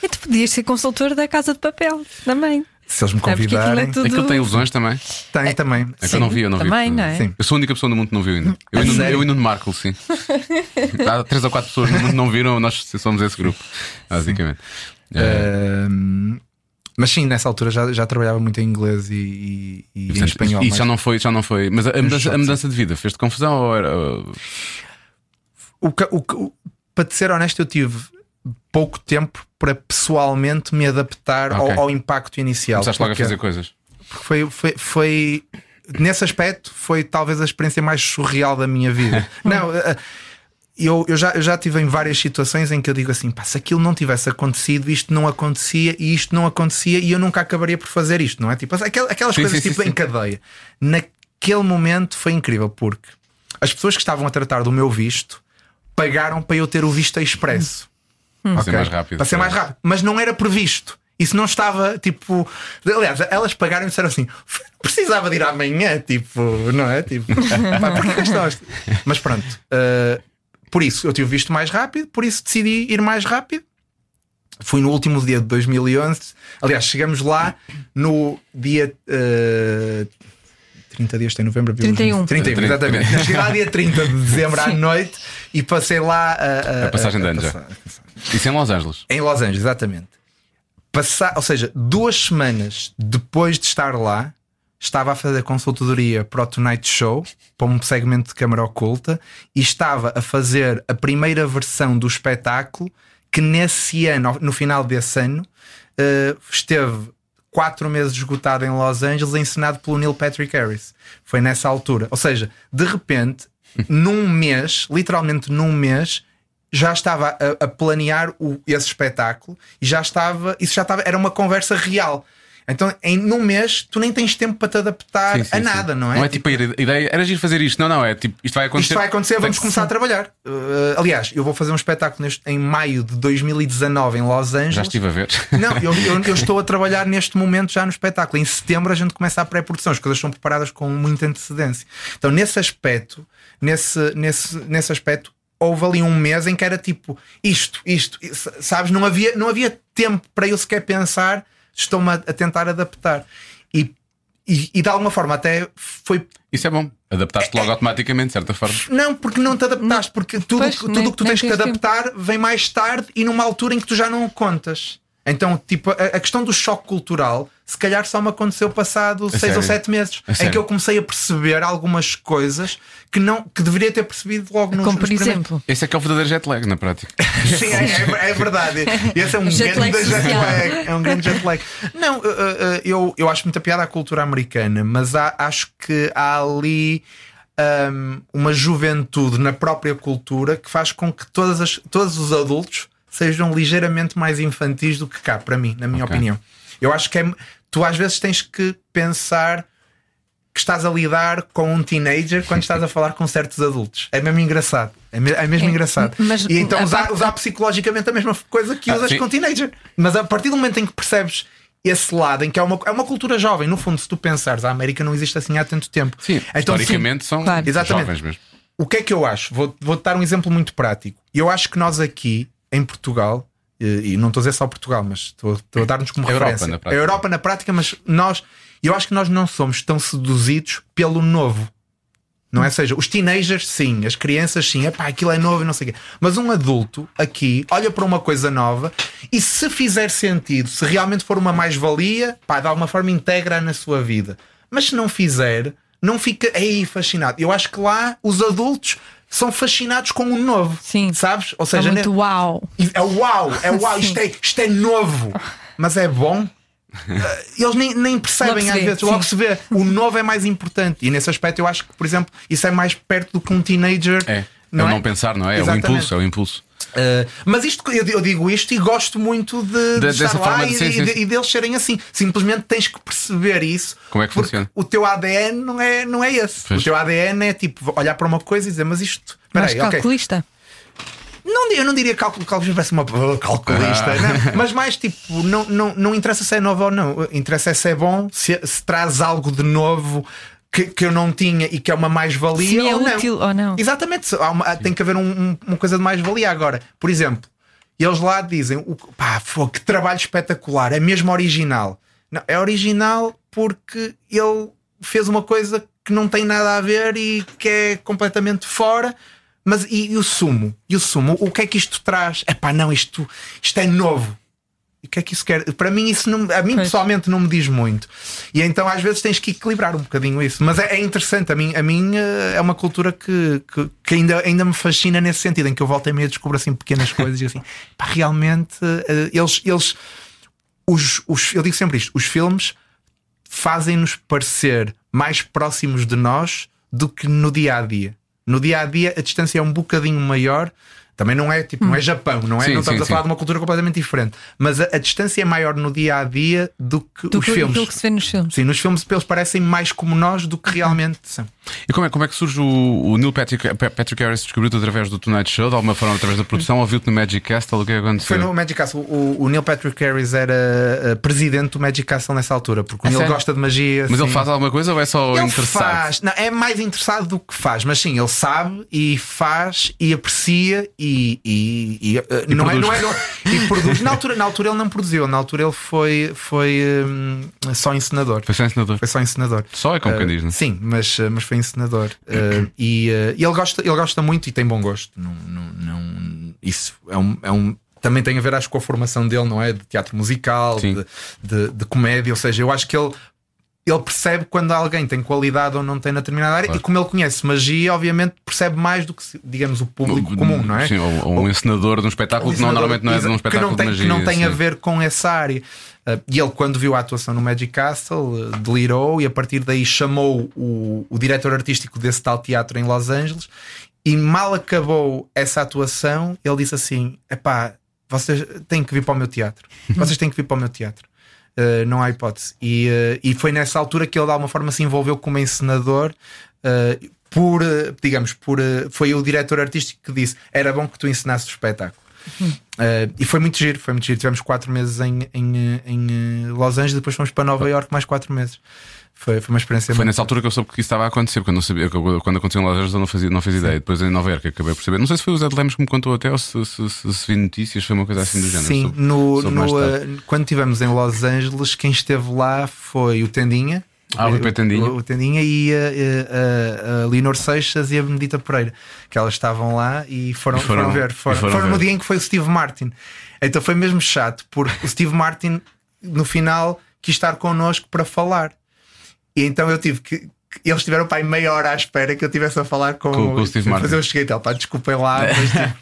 E tu podias ser consultor da Casa de Papel também. Se eles me É aquilo é convidarem, tudo- Aquilo tem ilusões também. tem também. É que eu não vi, eu não também, vi. não é? Sim. Eu sou a única pessoa no mundo que não viu ainda. *laughs* Eu, A Nuno- sério? eu e Nuno Marco, sim. Há três ou quatro pessoas no mundo que não viram, nós somos esse grupo, basicamente. É, Ahm, mas sim, nessa altura já, já trabalhava muito em inglês e, e- e em espanhol. E mas já não foi, já não foi. Mas a, a mudança, a mudança de vida fez-te confusão ou era. o que- o que- o- para te ser honesto, eu tive pouco tempo para pessoalmente me adaptar Ok. ao, ao impacto inicial. Começaste logo a fazer coisas? porque foi, foi, foi nesse aspecto foi talvez a experiência mais surreal da minha vida. *laughs* não, uh, eu, eu, já, eu já tive em várias situações em que eu digo assim: pá, se aquilo não tivesse acontecido, isto não acontecia e isto não acontecia e eu nunca acabaria por fazer isto, não é? Tipo, aquelas, aquelas Sim, coisas sim, tipo sim, em cadeia. Naquele momento foi incrível porque as pessoas que estavam a tratar do meu visto pagaram para eu ter o visto expresso. Para ser mais rápido. Para ser mais rápido. Mas não era previsto. Isso não estava tipo. Aliás, elas pagaram e disseram assim: precisava de ir amanhã, tipo, não é? Tipo, *laughs* pá, porque Mas pronto. uh, por isso eu tive visto mais rápido, por isso decidi ir mais rápido. Fui no último dia de 2011. Aliás, chegamos lá no dia. Uh, 30 dias tem novembro, abril, 31. 31, exatamente. Eu Cheguei lá dia 30 de dezembro à noite e passei lá a, a- A passagem de a- ano já. passar- Isso em Los Angeles. em Los Angeles, exatamente. Passar, ou seja, duas semanas depois de estar lá, estava a fazer consultoria para o Tonight Show, para um segmento de câmara oculta, e estava a fazer a primeira versão do espetáculo que nesse ano, no final desse ano, eh, esteve quatro meses esgotado em Los Angeles, ensinado pelo Neil Patrick Harris. Foi nessa altura. Ou seja, de repente, *laughs* num mês, literalmente num mês, já estava a, a planear o- esse espetáculo e já estava, isso já estava, era uma conversa real. Então, em num mês, tu nem tens tempo para te adaptar Sim, sim, a sim. nada, não é? Não é tipo a ideia, era ir fazer isto. Não, não, é tipo, isto vai acontecer. Isto vai acontecer, vamos começar a trabalhar. Uh, aliás, eu vou fazer um espetáculo neste, em maio de 2019 em Los Angeles. Já estive a ver. Não, eu, eu- eu *laughs* estou a trabalhar neste momento já no espetáculo. Em setembro a gente começa a pré-produção, as coisas são preparadas com muita antecedência. Então, nesse aspecto, nesse, nesse, nesse aspecto, houve ali um mês em que era tipo isto, isto, sabes? Não havia, não havia tempo para eu sequer pensar, estou-me a, a tentar adaptar. E, e, e de alguma forma até foi Isso é bom. Adaptaste logo automaticamente, de certa forma. não, porque não te adaptaste, porque tudo Pois, tudo nem- o que tu nem tens que tens tempo. adaptar vem mais tarde e numa altura em que tu já não o contas. Então, tipo, a, a questão do choque cultural, se calhar só me aconteceu passado seis sério? ou sete meses, A em sério? que eu comecei a perceber algumas coisas que não que deveria ter percebido logo nos, Como por nos exemplo. Esse é que é o verdadeiro jet lag, na prática. *laughs* Sim, é, é- é verdade. Esse é um *laughs* Jet lag grande jet lag. É um grande jet lag. Não, uh, uh, eu, eu acho muita piada a cultura americana, mas há- acho que há ali um, uma juventude na própria cultura que faz com que todas as, todos os adultos sejam ligeiramente mais infantis do que cá, para mim, na minha Ok. opinião. Eu acho que é, tu às vezes tens que pensar que estás a lidar com um teenager quando estás a falar com certos adultos. É mesmo engraçado. É, me- é mesmo É, engraçado. mas e então usar, parte- usar psicologicamente a mesma coisa que Ah, usas sim. com teenager. Mas a partir do momento em que percebes esse lado, em que é uma, é uma cultura jovem, no fundo, se tu pensares, a América não existe assim há tanto tempo. Sim, Então, historicamente são claro. Exatamente. jovens mesmo. o que é que eu acho? Vou, vou dar um exemplo muito prático. Eu acho que nós aqui, em Portugal, e, não estou a dizer só Portugal, mas estou, estou a dar-nos como A Europa referência. na a. Europa na prática, mas nós, eu acho que nós não somos tão seduzidos pelo novo. Não é? Ou seja, os teenagers, sim, as crianças, sim, epá, aquilo é novo e não sei o quê. Mas um adulto aqui olha para uma coisa nova e se fizer sentido, se realmente for uma mais-valia, pá, de alguma forma integra na sua vida. Mas se não fizer, não fica aí fascinado. Eu acho que lá os adultos são fascinados com o novo. Sim. Sabes? Ou É seja, muito ne- uau. é uau, é uau, *laughs* isto é, isto é novo, mas é bom. *laughs* Eles nem, nem percebem Logo se às vê, vezes, logo se vê. O novo é mais importante. E nesse aspecto, eu acho que, por exemplo, isso é mais perto do que um teenager. É. Não é o é? não pensar, não é? É o Exatamente. impulso, é o impulso. Uh, mas isto, eu, eu digo isto e gosto muito de, de De- estar dessa lá forma de- e, sim, e sim, e deles serem assim. Simplesmente tens que perceber isso. Como é que funciona? O teu ADN não é, não é esse. Pois. O teu ADN é tipo olhar para uma coisa e dizer, mas isto. Mais Espera aí, ok. calculista. Não, eu não diria cálculo, cálculo parece uma calculista, Ah. não, *laughs* mas mais tipo, não, não, não interessa se é novo ou não, interessa é se é bom, se, se traz algo de novo que, que eu não tinha e que é uma mais-valia Se é ou não. útil ou não. Exatamente, uma- tem que haver um- um- uma coisa de mais-valia agora. Por exemplo, eles lá dizem: o, pá, fogo, que trabalho espetacular, é mesmo original. Não, é original porque ele fez uma coisa que não tem nada a ver e que é completamente fora. Mas e, e o sumo? E o sumo? O que é que isto traz? É pá, não, isto, isto é novo. E o que é que isso quer? Para mim, isso não, a mim Pois. pessoalmente não me diz muito. E então às vezes tens que equilibrar um bocadinho isso. Mas é, é interessante. A mim, a mim eh, é uma cultura que, que, que ainda, ainda me fascina nesse sentido, em que eu volto a meio descubro assim pequenas coisas e assim, *laughs* pá, realmente eh, eles, eles os, os, eu digo sempre isto: os filmes fazem-nos parecer mais próximos de nós do que no dia a dia. No dia a dia a distância é um bocadinho maior. Também não é tipo, não é Japão, não é? Sim, não estamos sim, a falar sim. de uma cultura completamente diferente. Mas a, a distância é maior no dia a dia do que Do os que filmes. aquilo que se vê nos filmes. Sim, nos filmes eles parecem mais como nós do que realmente são. E como é, como é que surge o, o Neil Patrick, Patrick Harris descobriu-te através do Tonight Show, de alguma forma através da produção, ouviu-te no Magic Castle? O que é que aconteceu? Foi no Magic Castle. O, o Neil Patrick Harris era uh, presidente do Magic Castle nessa altura, porque Neil sério? gosta de magia. Mas ele sim. faz alguma coisa ou é só Ele interessado? faz, não, é mais interessado do que faz, mas sim, ele sabe e faz e aprecia e, e, e, uh, não, é, produz. não é não- e produz. Na altura, na altura ele não produziu, na altura ele foi, foi hum, só encenador. Foi só ensinador. Foi só encenador. Só é como Uh, quem diz, não é? Sim, mas, mas foi encenador. Uh, *clears throat* e, uh, e ele, gosta, ele gosta muito e tem bom gosto. Não, não, não- isso é um. É um também tem a ver, acho, com a formação dele, não é? De teatro musical, de, de, de comédia. Ou seja, eu acho que ele, ele percebe quando alguém tem qualidade ou não tem na determinada área. Claro. E como ele conhece magia, obviamente percebe mais do que, digamos, o público comum, não é? Sim, ou, ou um encenador de um espetáculo que não, normalmente não é de um espetáculo que não tem, de magia. que não tem a sim. ver com essa área. Uh, e ele, quando viu a atuação no Magic Castle, uh, delirou e a partir daí chamou o, o diretor artístico desse tal teatro em Los Angeles. E mal acabou essa atuação, ele disse assim: Epá, vocês têm que vir para o meu teatro. *laughs* Vocês têm que vir para o meu teatro. Uh, não há hipótese. E, uh, e foi nessa altura que ele de alguma forma se envolveu como encenador. uh, por, digamos, por, foi o diretor artístico que disse: Era bom que tu ensinasses o espetáculo. Uh, e foi muito giro, foi muito giro. Tivemos quatro meses em, em, em, Los Angeles, depois fomos para Nova York mais quatro meses. Foi, foi uma experiência Foi muito nessa altura que eu soube que isso estava a acontecer, porque eu não sabia, quando aconteceu em Los Angeles eu não fazia, não fazia ideia. Depois em Nova Iorque acabei por saber. Não sei se foi o Zé de Lemos que me contou até ou se, se, se, se vi notícias, foi uma coisa assim do género. Sim, no, no, uh, quando estivemos em Los Angeles, quem esteve lá foi o Tendinha. Ah, o Rui Tendinha. O, o Tendinha e a, a, a Leonor Seixas e a Benedita Pereira, que elas estavam lá e foram, E foram- foram ver. Foram, foram foram no ver. dia em que foi o Steve Martin. Então foi mesmo chato, porque o Steve Martin, no final, quis estar connosco para falar. E então eu tive que. Eles tiveram para aí meia hora à espera que eu estivesse a falar com, Com- com o Steve Martin. Mas eu cheguei e tal, pá, desculpem lá, *laughs* mas tipo,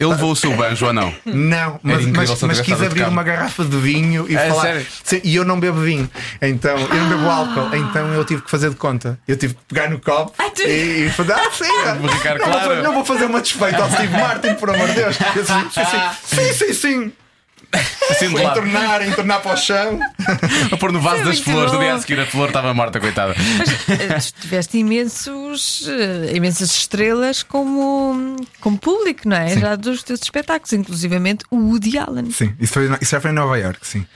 Ele levou o seu banjo ou não? não, mas, mas, mas quis abrir uma garrafa de vinho e É, falar. sério? Sim, e eu não bebo vinho, então eu não bebo álcool, então eu tive que fazer de conta. Eu tive que pegar no copo tu- e, e fazer. Ah, sim, *laughs* Vou ficar não, claro. vou, não vou fazer uma desfeita ao Steve Martin, por amor de Deus. Eu sim, sim, sim, sim, sim. Assim Foi lado. entornar, entornar para o chão. *laughs* A pôr no vaso Foi das flores, no dia bom. a seguir a flor estava morta, coitada. Eh, Tiveste imensos, eh, imensas estrelas como, como público, não é? Já dos teus espetáculos, inclusivamente o Woody Allen. Sim, isso, foi, isso já foi em Nova York, sim.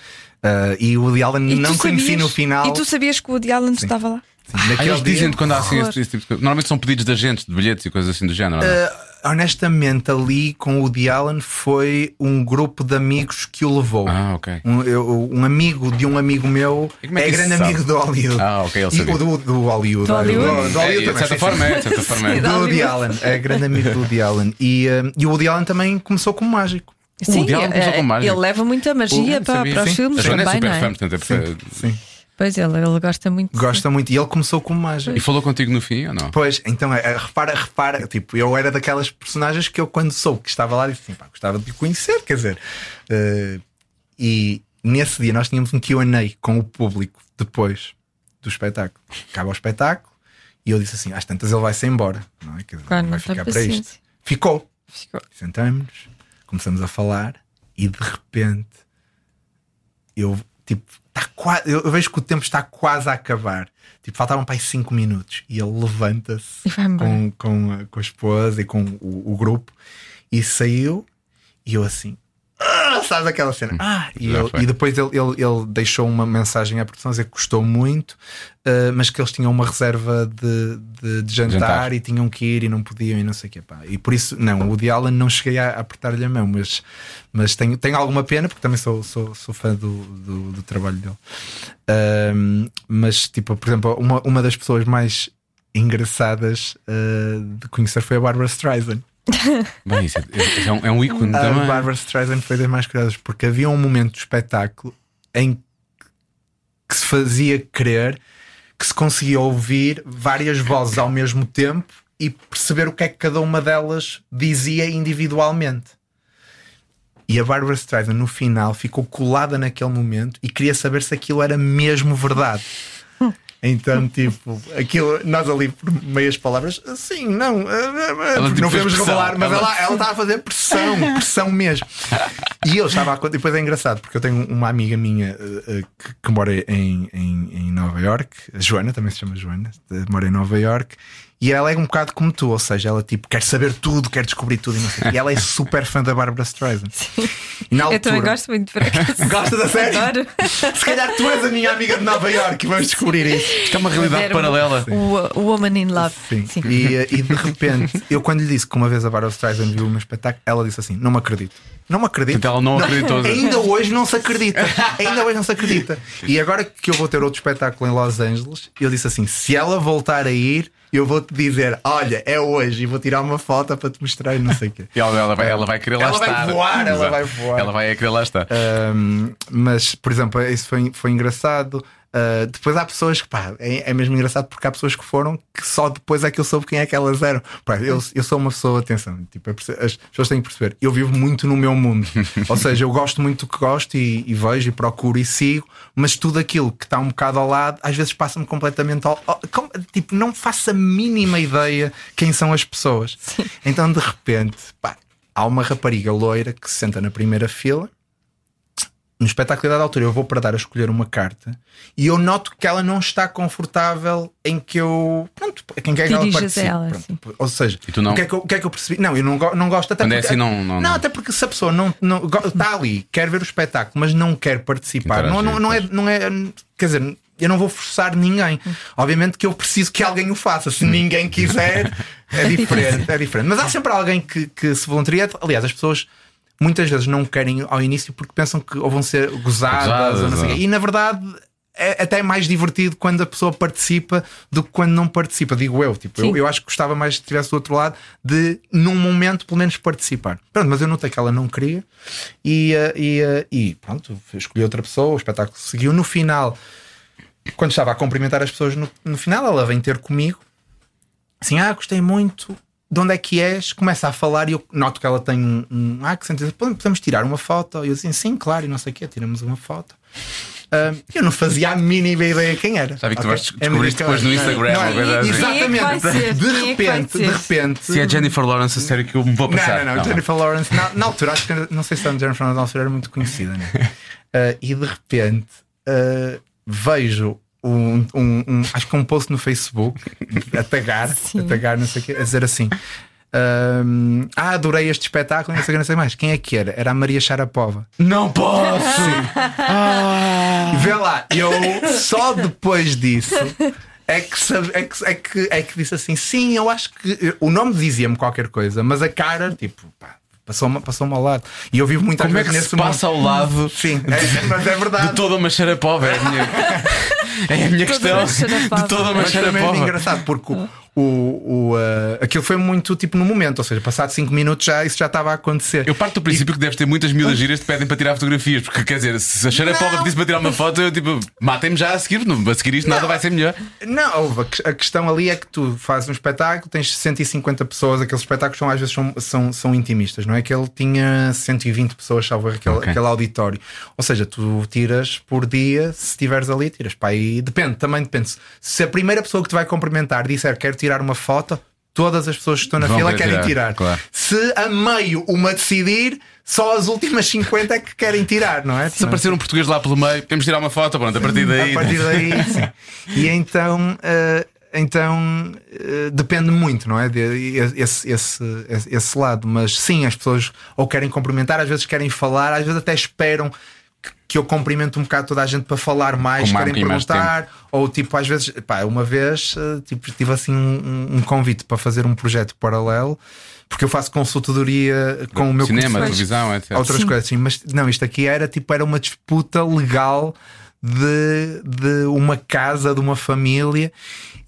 Ah, e o Woody Allen E não conheci sabias- no final. E tu sabias que o Woody Allen estava lá? Sim, Ah, eles dizem quando há assim esse, esse tipo de coisa. Normalmente são pedidos de agentes, de bilhetes e coisas assim do género. não é? Uh, honestamente, ali com o Woody Allen foi um grupo de amigos que o levou. Ah, ok. Um, eu- um amigo de um amigo meu E como é é, grande se amigo sabe? do Hollywood. Ah, ok, ele E sabia. o do, do Hollywood. Do Hollywood? Do, do É, Hollywood de também, certa sim, forma sim. é, de certa forma é. *laughs* Sim, Do Woody. Allen, é grande amigo do Woody Allen. E, uh, e o Woody Allen também começou como mágico. Sim, Woody Allen começou eh, com mágica. ele leva muita magia Sim, para, sabia, para os sim. filmes A Joana também, é super não é? fã, portanto é perfeito. Sim. Pois ele, ele gosta muito. de- Gosta muito. E ele começou como mágico. E falou contigo no fim ou não? Pois, então, é, é, repara, repara, tipo, eu era daquelas personagens que eu, quando soube que estava lá, disse assim, pá, gostava de o conhecer, quer dizer. eh, e nesse dia nós tínhamos um QA com o público depois do espetáculo. Acaba o espetáculo e eu disse assim: às tantas ele vai-se embora, não é? Quer dizer, Claro, não vai ficar para isto. Ficou. Ficou- Sentamos, começamos a falar e de repente eu tipo tá quase, eu vejo que o tempo está quase a acabar. Tipo, faltavam para aí 5 minutos e ele levanta-se com, com, a- com a esposa e com o, o grupo e saiu e eu assim. "Ah", sabes aquela cena? Ah, e, ele- e depois ele, ele, ele deixou uma mensagem à produção a dizer que gostou muito, ah, mas que eles tinham uma reserva de, de, de jantar, Jantar. e tinham que ir e não podiam e não sei o que. Pá. E por isso, não, o Allen não cheguei a, apertar-lhe a mão, mas, mas tenho, tenho alguma pena porque também sou, sou, sou fã do, do, do trabalho dele. Ahm, mas, tipo, por exemplo, uma, uma das pessoas mais engraçadas ah, de conhecer foi a Barbara Streisand. *laughs* Bem, isso é, isso é um, é um ícone A também. Barbara Streisand foi das mais curiosas porque havia um momento do espetáculo em que se fazia crer que se conseguia ouvir várias vozes ao mesmo tempo e perceber o que é que cada uma delas dizia individualmente. E a Barbara Streisand no final ficou colada naquele momento e queria saber se aquilo era mesmo verdade. Então, *laughs* tipo, aquilo, nós ali por meias palavras, sim, não, eh, eh, tipo, não podemos revelar, mas Ela- ela, estava a fazer pressão, *laughs* pressão mesmo. E eu estava a depois é engraçado, porque eu tenho uma amiga minha eh, eh, que, que mora em, em, em Nova York, a Joana, também se chama Joana, eh, mora em Nova York. E ela é um bocado como tu, ou seja, ela tipo quer saber tudo, quer descobrir tudo e não sei. E ela é super fã da Barbara Streisand. E na Eu também altura- gosto muito por acaso. Gosta da série? Adoro. Se calhar tu és a minha amiga de Nova York e vamos descobrir isso. Isto é uma realidade Era paralela. O, o Woman in Love. Sim. E, eh, e de repente, eu quando lhe disse que uma vez a Barbara Streisand viu o meu espetáculo, ela disse assim: Não me acredito. Não me acredito. Portanto, ela não acreditou. *laughs* Ainda hoje não se acredita. *laughs* Ainda hoje não se acredita. E agora que eu vou ter outro espetáculo em Los Angeles, eu disse assim: se ela voltar a ir, eu vou-te dizer: olha, é hoje, e vou tirar uma foto para te mostrar e não sei o quê. E ela, ela vai, ela vai querer lá Ela vai estar. voar, ela vai voar. Ela vai querer lá estar. Um, mas, por exemplo, isso foi, foi engraçado. Uh, depois há pessoas que, pá, é, é mesmo engraçado porque há pessoas que foram que só depois é que eu soube quem é que elas eram. Pá, eu, eu sou uma pessoa, atenção, tipo, as pessoas têm que perceber, eu vivo muito no meu mundo. *laughs* Ou seja, eu gosto muito do que gosto e, e vejo e procuro e sigo, mas tudo aquilo que está um bocado ao lado, às vezes passa-me completamente ao, ao- com- Tipo, não faço a mínima ideia quem são as pessoas. Então, de repente, pá, há uma rapariga loira que se senta na primeira fila no espetáculo da altura eu vou para dar a escolher uma carta e eu noto que ela não está confortável em que eu pronto, quem quer que ela participe. ela, Pronto. sim. Ou seja? O, que é que eu, o que é que eu percebi? Não, eu não, go- não gosto até Quando é porque, assim, não- não- não. até porque se a pessoa não, não está ali, quer ver o espetáculo, mas não quer participar, não, não, não é, não é quer dizer, eu não vou forçar ninguém. Obviamente que eu preciso que alguém o faça. Se ninguém quiser, é *laughs* diferente, é diferente. Mas há sempre alguém que, que se voluntaria. Aliás, as pessoas muitas vezes não querem ao início porque pensam que ou vão ser gozadas, Gozadas, ou não sei o quê. ou- e na verdade é até mais divertido quando a pessoa participa do que quando não participa, digo eu. Tipo, eu, eu acho que gostava mais se estivesse do outro lado de, num momento, pelo menos participar. Pronto, mas eu notei que ela não queria e, eh, e, eh, e pronto, escolhi outra pessoa, o espetáculo seguiu. No final, quando estava a cumprimentar as pessoas, no, no final ela vem ter comigo assim: Ah, gostei muito. De onde é que és? Começa a falar e eu noto que ela tem um. um ah, que sentido. Podemos tirar uma foto? E eu assim, sim, claro, e não sei o quê, tiramos uma foto. Ah, eu não fazia a mínima ideia quem era. Vi que tu Ok? vais descobrir É depois no Instagram, Não é? assim. Quem é Exatamente. ser? De é repente, ser? de repente. Se é Jennifer Lawrence, a sério que eu me vou passar. Não, não, não, Jennifer Lawrence, na, na altura, acho que não sei se a Jennifer Lawrence na altura era muito conhecida, né? *laughs* Ah, e de repente ah, vejo um, um- um- acho que um post no Facebook a tagar, a tagar, não sei o quê, a dizer assim. ahm, ah, adorei este espetáculo, não sei não sei mais. Quem é que era? Era a Maria Sharapova. Não posso! E vê lá, eu só depois disso é que, sabe- é que, é que, é que disse assim: sim, eu acho que o nome dizia-me qualquer coisa, mas a cara, tipo, pá, passou-me passou ao lado. E eu vivo muito Como é que se passa ao lado Sim, é, mas é verdade. de toda uma xarapova? É *laughs* é a minha questão. uma xarapova. De toda uma também é xarapova. engraçado porque o, o, o, uh, aquilo foi muito tipo no momento, ou seja, passado 5 minutos já isso já estava a acontecer. Eu parto do princípio que deves ter muitas miúdas giras que te pedem para tirar fotografias, porque quer dizer, se a xarapova Não. pedisse para tirar uma foto, eu tipo, matem-me já a seguir, não, a seguir isto nada Não. vai ser melhor. Não, a que- a questão ali é que tu fazes um espetáculo, tens 150 pessoas, aqueles espetáculos são, às vezes são, são, são intimistas, não é? Que ele tinha 120 pessoas, salvo aquele, Ok. aquele auditório. Ou seja, tu tiras por dia, se estiveres ali, tiras para aí. Depende, também depende. Se a primeira pessoa que te vai cumprimentar disser quero tirar uma foto, todas as pessoas que estão na Vão fila querem tirar, tirar. claro. Se a meio uma decidir, só as últimas 50 é que querem tirar, não é? Se aparecer um português lá pelo meio, temos de tirar uma foto, pronto, a partir daí. A partir daí, *laughs* sim. E então, eh, então eh, depende muito, não é? De, esse, esse, esse lado. Mas sim, as pessoas ou querem cumprimentar, às vezes querem falar, às vezes até esperam que- eu cumprimente um bocado toda a gente para falar mais, Com querem perguntar, ou tipo, às vezes, pá, uma vez eh, tipo, tive assim um, um convite para fazer um projeto paralelo, porque eu faço consultadoria com o meu Cinema, televisão, etc. outras coisas assim, mas não, isto aqui era tipo era uma disputa legal de, de uma casa, de uma família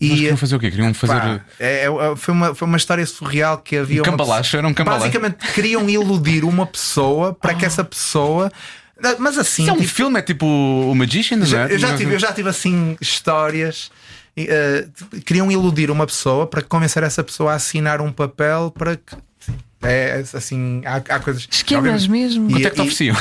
Mas e queriam fazer o quê? Queriam fazer. pá, é- é- foi, uma, foi uma história surreal que havia Um uma cambalacho, pessoa- era um cambalacho. basicamente queriam iludir uma pessoa para que essa pessoa mas assim Isso é um tipo, filme, é tipo o Magician, não é? eu, já tive, eu já tive assim histórias. e, eh, queriam iludir uma pessoa para convencer essa pessoa a assinar um papel para que. É assim, há, há coisas. Esquemas mesmo. Quanto é que te e- ofereciam?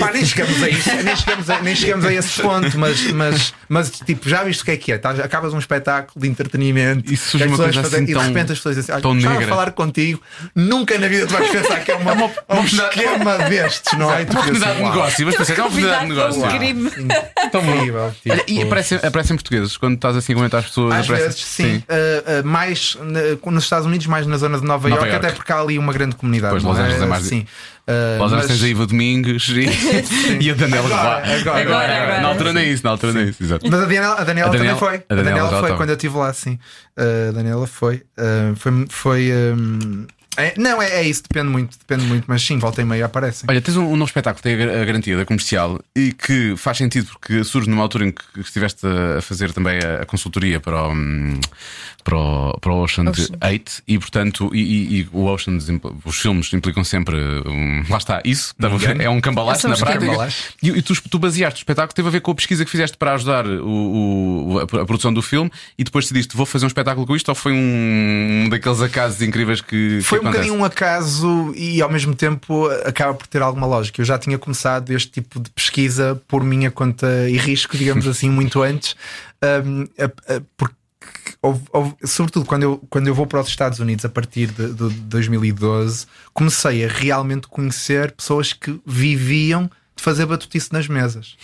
Pá, nem chegamos a isso, nem chegamos a, nem chegamos a esse ponto, mas, mas, mas tipo, já viste o que é que é? Estás- acabas um espetáculo de entretenimento E surge uma coisa assim e de tão- repente as pessoas dizem assim: tão "Olha, estava a negra." falar contigo, nunca na vida tu vais pensar que é uma, um esquema destes, não é? Uma oportunidade de negócio, mas pensei, é uma oportunidade de negócio. um. Tão incrível. Olha, e tipo, aparecem, aparecem portugueses quando estás assim a comentar as pessoas. Às aparecem- vezes, sim. Uh, uh, mais na- nos Estados Unidos, mais na zona de Nova, Nova York, York. até porque há ali uma grande comunidade. Pois, Los Angeles é mais- Sim. Uh, Los Angeles mas- tens a Iva Domingos e, *laughs* *laughs* e a Daniela Agora, Roy. agora, agora, agora. Na altura nem isso, na altura nem isso, exato. Mas a Daniela, a Daniela, A Daniela- também foi. a Daniela já foi estava. quando eu estive lá, sim. Uh, a Daniela foi. Uh, foi. foi um, é- não, é, é isso, depende muito, depende muito, mas sim, volta e meia aparecem. Olha, tens um, um novo espetáculo que tem a, gar- a garantia da comercial e que faz sentido porque surge numa altura em que estiveste a fazer também a, a consultoria para o, hum, para o, para o Ocean, Ocean. 8 e portanto e, e- e o Ocean os filmes implicam sempre um, lá está, isso engano. é um cambalacho São na prática e, e tu, tu baseaste o espetáculo teve a ver com a pesquisa que fizeste para ajudar o, o- a, a produção do filme e depois decidiste vou fazer um espetáculo com isto ou foi um, um daqueles acasos incríveis que Foi que um bocadinho um acaso e ao mesmo tempo acaba por ter alguma lógica. Eu já tinha começado este tipo de pesquisa por minha conta e risco, digamos assim, muito antes, um, a- a- porque sobretudo quando eu, quando eu vou para os Estados Unidos a partir de, de 2012, comecei a realmente conhecer pessoas que viviam de fazer batutice nas mesas.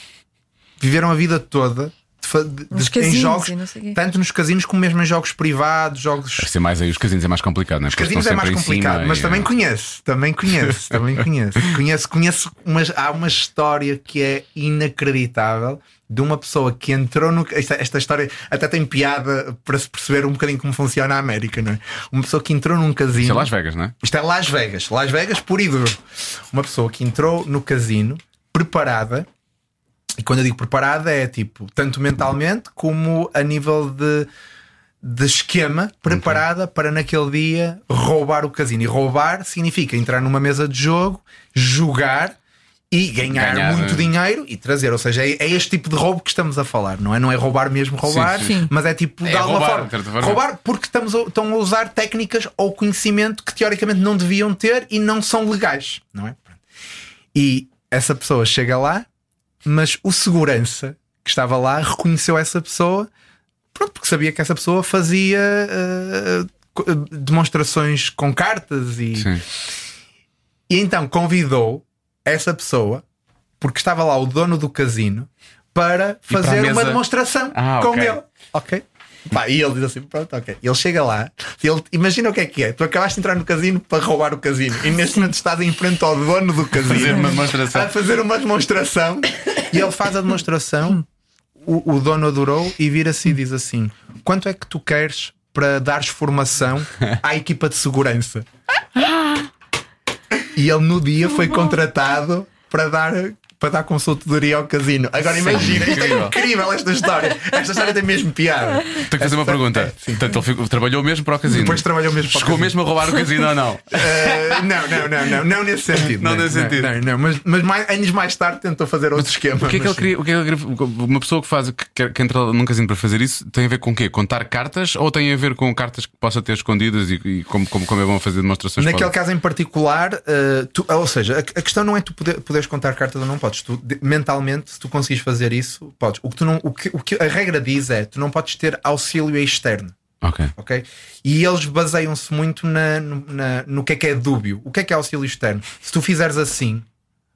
Viveram a vida toda de fa- de- Nos de- em casinos jogos, tanto nos casinos como mesmo em jogos privados, jogos ser mais aí, os casinos é mais complicado, não é? os Porque casinos é mais complicado, mas e- também conheço, também conheço, *laughs* também conheço. Conheço, conheço umas, há uma história que é inacreditável de uma pessoa que entrou no. Esta, esta história até tem piada para se perceber um bocadinho como funciona a América, não é? Uma pessoa que entrou num casino. Isso é Las Vegas, não é? Isto é Las Vegas, Las Vegas puro e duro. Uma pessoa que entrou no casino preparada, e quando eu digo preparada é tipo, tanto mentalmente como a nível de, de esquema, preparada para naquele dia roubar o casino. E roubar significa entrar numa mesa de jogo, jogar. E ganhar, Ganhar, muito eh. dinheiro e trazer, ou seja, é, é este tipo de roubo que estamos a falar, não é? Não é roubar mesmo roubar, Sim, sim. mas é tipo É de alguma roubar, forma. Roubar porque estamos a, estão a usar técnicas ou conhecimento que teoricamente não deviam ter e não são legais, não é? E essa pessoa chega lá, mas o segurança que estava lá reconheceu essa pessoa, pronto, porque sabia que essa pessoa fazia co- demonstrações com cartas e, Sim. e então convidou essa pessoa, porque estava lá o dono do casino, para para fazer uma mesa- demonstração Ah, com ok. ele. Ok? Pá, e ele diz assim: pronto, ok. Ele chega lá, ele, imagina o que é que é. Tu acabaste de entrar no casino para roubar o casino e neste momento estás em frente ao dono do casino Fazer uma demonstração. a fazer uma demonstração e ele faz a demonstração. O, o dono adorou e vira-se e diz assim: Quanto é que tu queres para dares formação à equipa de segurança? E ele no dia foi contratado para dar. Para dar consultoria ao casino. Agora imagina, isto é incrível. esta história. Esta história tem mesmo piada. Tenho que fazer uma pergunta. é, sim. Portanto, ele ficou- trabalhou mesmo para o casino. Depois trabalhou mesmo para o Chegou casino. mesmo a roubar o casino ou não? Uh, *laughs* não, não, não, não, não nesse sentido. Não nesse sentido. Não, não, mas, mas mais, anos mais tarde tentou fazer outro esquema. O que é que ele queria? O que é que queria- Uma pessoa que faz que, quer- que entra num casino para fazer isso tem a ver com o quê? Contar cartas ou tem a ver com cartas que possa ter escondidas e, e como, como, como é bom fazer demonstrações? Naquele caso em particular, uh, tu- ou seja, a, a questão não é tu poder, poderes contar cartas ou não podes. Tu, de- mentalmente, se tu conseguires fazer isso, podes. O que, tu não, o, que, o que a regra diz é tu não podes ter auxílio externo. Ok. ok? E eles baseiam-se muito na, no, na- no que é que é dúbio. O que é que é auxílio externo? Se tu fizeres assim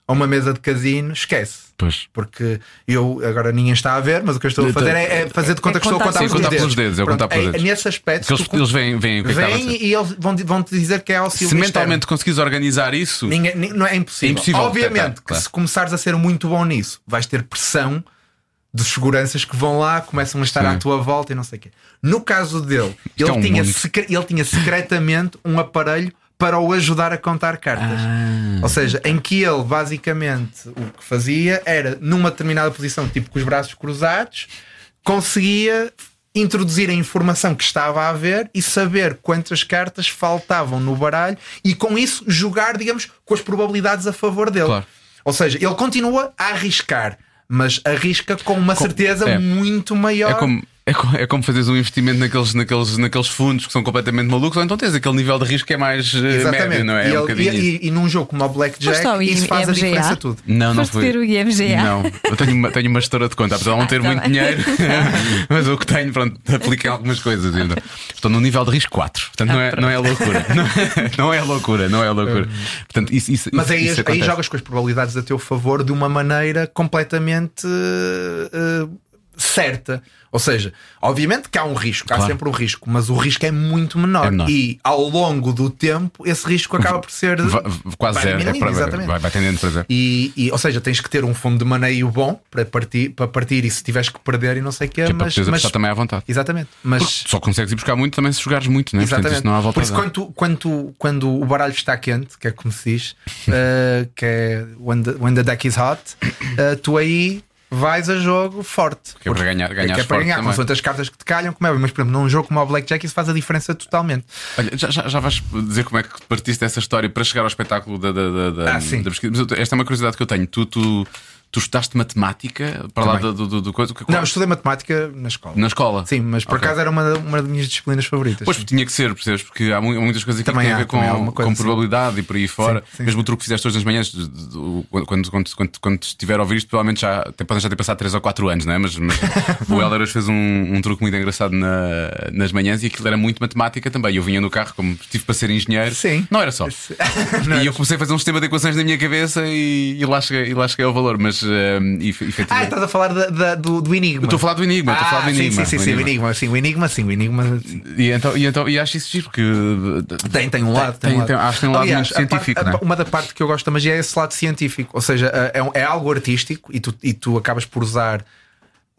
a uma mesa de casino, esquece. Pois. Porque eu agora ninguém está a ver, mas o que eu estou a Então, fazer é, é fazer de conta é que estou a contar Sim, contar pelos dedos, é Pronto, contar pelos é- dedos. Nesse aspecto, Porque eles, tu eles é a vêm acontecer. e eles vão, vão te dizer que é auxílio Se externo. mentalmente conseguires organizar isso, Ninguém, ni- não é impossível. É impossível Obviamente detectar, que claro. se começares a ser muito bom nisso, vais ter pressão dos seguranças que vão lá, começam a estar Sim. à tua volta e não sei o quê. No caso dele, ele, é um tinha secre- ele tinha secretamente um aparelho para o ajudar a contar cartas. Ah. Ou seja, em que ele basicamente o que fazia era numa determinada posição, tipo com os braços cruzados, conseguia introduzir a informação que estava a ver e saber quantas cartas faltavam no baralho e com isso jogar, digamos, com as probabilidades a favor dele. Claro. Ou seja, ele continua a arriscar, mas arrisca com uma certeza é. muito maior. É como- É, é como fazeres um investimento naqueles, naqueles, naqueles fundos que são completamente malucos, ou então tens aquele nível de risco que é mais eh, Exatamente. médio, não é? E, É um ele- bocadinho e- e- e num jogo como o Blackjack, ao isso faz a diferença tudo. Não, não Foste foi. ver o IMGA? Não, eu tenho uma, tenho uma gestora de conta, apesar de não ter tá muito bem. dinheiro, *laughs* mas o que tenho, pronto, apliquei algumas coisas. Então, estou no nível de risco 4, portanto não é, não é loucura. *laughs* Não é, não é loucura, não é loucura. Portanto, isso, isso, Mas aí, isso aí jogas com as probabilidades a teu favor de uma maneira completamente eh, certa. Ou seja, obviamente que há um risco, há Claro. sempre um risco, mas o risco é muito menor. É menor. E ao longo do tempo, esse risco acaba por ser va- quase zero, é para- exatamente. vai, vai tendendo para zero. E, e, ou seja, tens que ter um fundo de maneio bom para partir, para partir e se tiveres que perder e não sei o quê, Que é mas, mas também à vontade. exatamente. Mas Porque só consegues ir buscar muito também se jogares muito, não é? Portanto, Exatamente. isso não há volta Por isso, quando, tu- quando, tu- quando o baralho está quente, que é como se diz, *laughs* eh, que é when the, when the deck is hot, eh, tu aí vais a jogo forte. Que é para ganhar- ganhares que é para ganhar, também. com as cartas que te calham, como é, mas por exemplo, num jogo como o Blackjack, isso faz a diferença totalmente. Olha, já, já, já vais dizer como é que partiste dessa história para chegar ao espetáculo da, da, da, da- Ah, sim. da pesquisa. Mas esta é uma curiosidade que eu tenho. Tu, tu, tu estudaste matemática para lá Também. do, do, do coisa? Que- Não, estudei matemática na escola. Na escola? Sim, mas por Ok. acaso era uma, uma das minhas disciplinas favoritas. Pois tinha que ser, percebes? Porque há mu- muitas coisas que têm a ver com, coisa, com sim. probabilidade e por aí fora. sim, Mesmo sim. o truque que fizeste hoje nas manhãs, quando, quando, quando, quando, estiver a ouvir isto, provavelmente já podem já ter passado 3 ou 4 anos, não é? Mas, mas *laughs* o Helder hoje fez um, um truque muito engraçado na- nas manhãs e aquilo era muito matemática também. Eu vinha no carro, como tive para ser engenheiro, Sim. não era só. *laughs* Não e era eu comecei a fazer um sistema de equações na minha cabeça e, e lá, cheguei, e lá cheguei ao valor, mas eh, e, Ah, efetivamente. estás a falar da- da- do, do Enigma. Estou a falar do Enigma, estou a falar do Ah, sim, Enigma. Sim, sim, o sim, o Enigma. Sim, o Enigma, sim, o Enigma. sim. E então, e então e acho isso giro, porque Tem, tem um lado. tem- um lado. tem- acho que tem um lado Aliás, parte- científico, não é? Uma da parte que eu gosto da magia é esse lado científico. Ou seja, é, um- é algo artístico e tu, e tu acabas por usar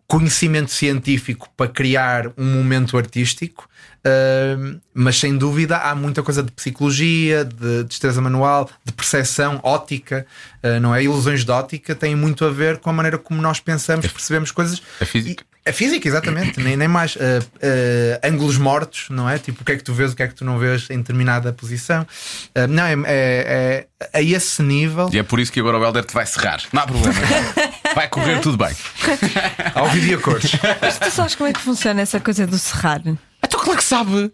conhecimento científico para criar um momento artístico. Mas sem dúvida há muita coisa de psicologia, de destreza manual, de percepção, ótica, ah, não é? Ilusões de ótica têm muito a ver com a maneira como nós pensamos, percebemos coisas. a física. E- a física, exatamente, nem, nem mais. Ah, ângulos mortos, não é? Tipo, o que é que tu vês, o que é que tu não vês em determinada posição. Não, é, é, é a esse nível. E é por isso que agora o Helder te vai serrar. Não há problema. vai correr tudo bem. Ao vídeo cores. Mas tu sabes como é que funciona essa coisa do serrar? Então, claro que sabe.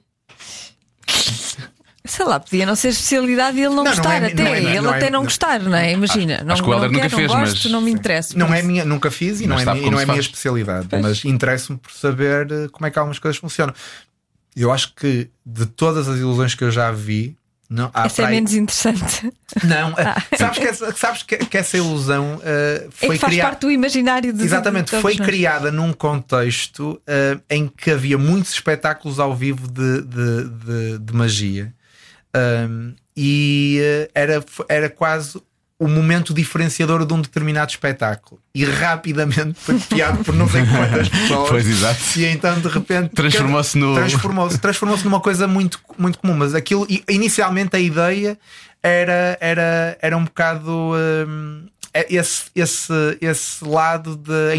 Sei lá, podia não ser especialidade e ele não, Não, não gostar é- até. não é- ele não é- até não não- gostar, não é? Imagina. não, acho que o Helder não nunca quero, fez, não mas- gosto, não me interessa. Não é minha, nunca fiz e não Mas é, sabe minha, e como não se é minha faz. especialidade, mas interessa-me por saber eh, como é que algumas coisas funcionam. Eu acho que de todas as ilusões que eu já vi, não, Essa é para aí- menos interessante. Não, eh, *laughs* *laughs* sabes, que essa, sabes que, que essa ilusão É foi que faz criada. parte do imaginário de Exatamente, de foi nós. criada num contexto eh, em que havia muitos espetáculos ao vivo de, de, de- de magia Um, e eh, era, era quase o momento diferenciador de um determinado espetáculo e rapidamente foi copiado por não sei quantas *laughs* pessoas. Pois, exato. E então de repente Transformou-se no- transformou-se transformou-se numa coisa muito, muito comum. Mas aquilo, inicialmente a ideia era, era, era um bocado hum, é esse, esse, esse lado de eh,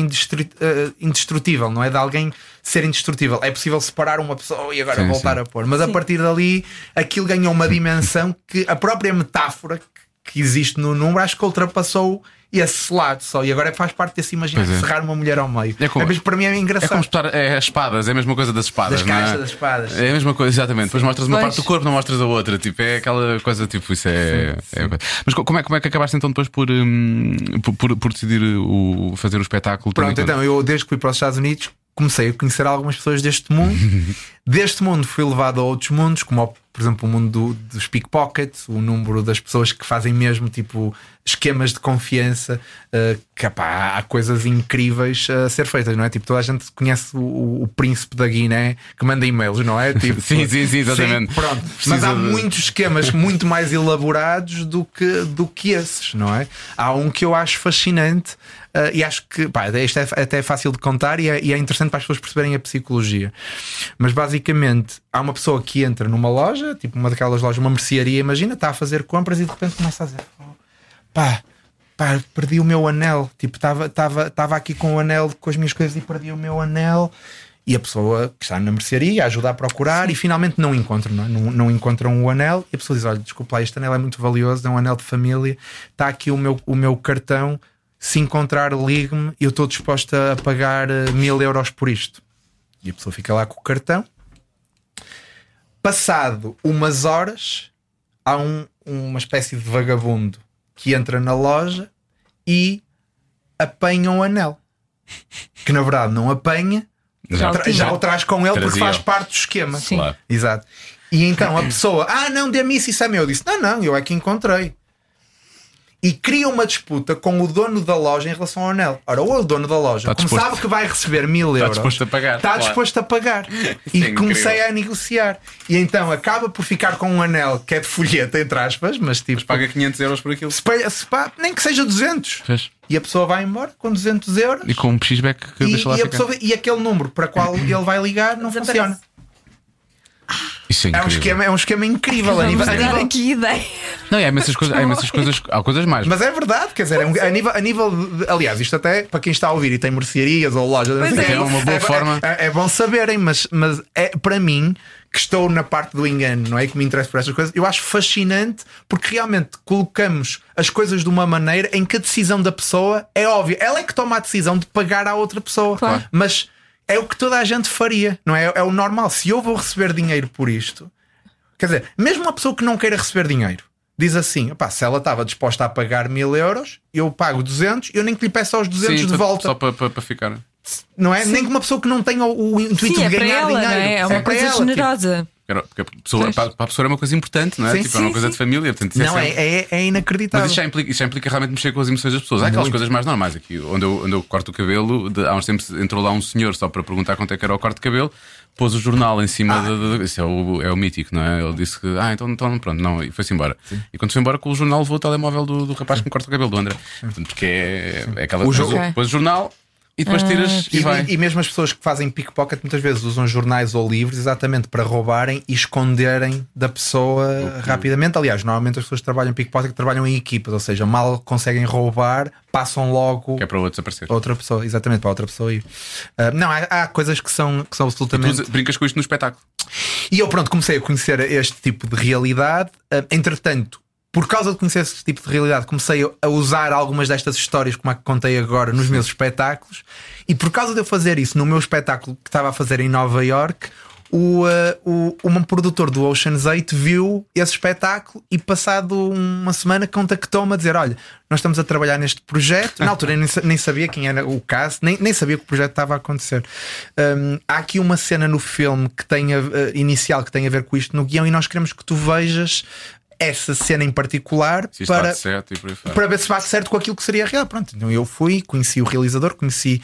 indestrutível, não é? De alguém ser indestrutível. É possível separar uma pessoa e agora Sim, voltar sim. a pôr. Mas a partir dali aquilo ganhou uma dimensão que a própria metáfora que- existe no número acho que ultrapassou esse lado só. E agora faz parte desse imaginar é. serrar uma mulher ao meio. É como- mas para mim é É engraçado. como espetar é, as espadas, é a mesma coisa das espadas. Das é? caixas das espadas. É a mesma coisa, exatamente. Depois mostras uma Pois. parte do corpo, não mostras a outra. Tipo, é aquela coisa, tipo, isso é. é uma coisa. Mas co- como é, como é que acabaste então depois por, hum, por, por- por decidir o, fazer o espetáculo? Pronto, então eu desde que fui para os Estados Unidos comecei a conhecer algumas pessoas deste mundo. *laughs* deste mundo fui levado a outros mundos, como por exemplo o mundo do- dos pickpockets, o número das pessoas que fazem mesmo tipo esquemas de confiança, eh, que pá, há coisas incríveis a ser feitas, não é? Tipo, toda a gente conhece o, o príncipe da Guiné que manda e-mails, não é? *laughs* Tipo, Sim, sim, sim, exatamente. pronto. Precisa Mas há de- muitos esquemas muito mais elaborados do que, do que esses, não é? Há um que eu acho fascinante uh, e acho que pá, isto é até fácil de contar e é, e é interessante para as pessoas perceberem a psicologia. Mas basicamente há uma pessoa que entra numa loja, tipo uma daquelas lojas, uma mercearia, imagina, está a fazer compras e de repente começa a dizer: "Oh, pá. Pá, perdi o meu anel. Tipo, estava aqui com o anel com as minhas coisas e perdi o meu anel. E a pessoa que está na mercearia ajuda a procurar e finalmente não encontram, não, é? não, não encontram o anel. E a pessoa diz: Olha, desculpa lá, este anel é muito valioso, é um anel de família. Está aqui o meu, o meu cartão. Se encontrar, ligue-me. Eu estou disposta a pagar eh, mil euros por isto. E a pessoa fica lá com o cartão. Passado umas horas, há um- uma espécie de vagabundo que entra na loja e apanha o anel. Que na verdade não apanha, Já o tra- já o traz com ele porque faz parte do esquema. Sim. Claro. Exato. E então a pessoa, ah, não, dê-me isso, isso é meu. Eu disse, não, não, eu é que encontrei. E cria uma disputa com o dono da loja em relação ao anel. Ora, ou o dono da loja, Está como disposto- sabe que vai receber mil euros, disposto a pagar, Está claro. disposto a pagar. *laughs* é e comecei a negociar. E então acaba por ficar com um anel que é de folheta, entre aspas, mas tipo. Mas paga 500 euros por aquilo. se pa- se pa- nem que seja 200. Fez. E a pessoa vai embora com 200 euros. E com um x-back que E, deixa lá e ficar. pessoa- e aquele número para qual *clears throat* ele vai ligar não funciona. Isso é É um, esquema, é um esquema incrível. A nível, a dar nível- aqui ideia. Não, e há imensas coisas, há imensas coisas, há coisas mais. Mas é verdade, quer dizer, é um- a, nível, a nível de- aliás, isto até para quem está a ouvir e tem mercearias ou lojas, Pois não sei é quê. É uma boa forma. É, é bom saberem, mas, mas é para mim que estou na parte do engano, não é? Que me interessa por estas coisas, eu acho fascinante porque realmente colocamos as coisas de uma maneira em que a decisão da pessoa é óbvia. Ela é que toma a decisão de pagar à outra pessoa, Claro. mas é o que toda a gente faria, não é? É o normal. Se eu vou receber dinheiro por isto, Quer dizer, mesmo uma pessoa que não queira receber dinheiro diz assim: "Opá, se ela estava disposta a pagar mil euros, eu pago 200, eu nem que lhe peço aos 200 Sim, de volta. Só para, para, para ficar. Não é? Nem que uma pessoa que não tenha o, o intuito Sim, é de para ganhar ela, dinheiro. não é? É uma para coisa ela, tipo, generosa. Era- Porque a pessoa, para, para a pessoa é uma coisa importante, não é? Sim, tipo, é uma sim, coisa sim. de família. Portanto, isso não, é é, é, é inacreditável. Mas isso já, implica, isso já implica realmente mexer com as emoções das pessoas. Há aquelas Muito. coisas mais normais aqui. Onde eu, onde eu corto o cabelo, de- há uns tempos entrou lá um senhor só para perguntar quanto é que era o corte de cabelo, pôs o jornal em cima de, de- Isso é o, é o mítico, não é? Ele disse que, ah, então, então pronto, não, e foi-se embora. E quando foi embora, com o jornal levou o telemóvel do, do rapaz que me corta o cabelo, do André. Portanto, porque é, é aquela coisa. Pôs o jornal e depois tiras e, E, vai. e mesmo as pessoas que fazem pickpocket muitas vezes usam jornais ou livros exatamente para roubarem e esconderem da pessoa rapidamente. Aliás, normalmente as pessoas que trabalham em pickpocket trabalham em equipas, ou seja, mal conseguem roubar, passam logo Que é para o outro desaparecer. a outra pessoa, exatamente para a outra pessoa ir. Ah, não, há, há coisas que são, que são Tu absolutamente. usa- brincas com isto no espetáculo. E eu, pronto, comecei a conhecer este tipo de realidade. Ah, entretanto, por causa de conhecer esse tipo de realidade, comecei a- usar algumas destas histórias, como a que contei agora, nos meus espetáculos. E por causa de eu fazer isso no meu espetáculo que estava a fazer em Nova York, o, ah, o, um produtor do Ocean's 8 viu esse espetáculo e, passado uma semana, contactou-me a dizer: Olha, nós estamos a trabalhar neste projeto. Na altura nem, nem sabia quem era o caso, nem, nem sabia que o projeto estava a acontecer. Hum, há aqui uma cena no filme que tem a- eh, inicial que tem a ver com isto no guião e nós queremos que tu vejas essa cena em particular para, e para ver se bate certo com aquilo que seria real. Pronto, então eu fui, conheci o realizador, conheci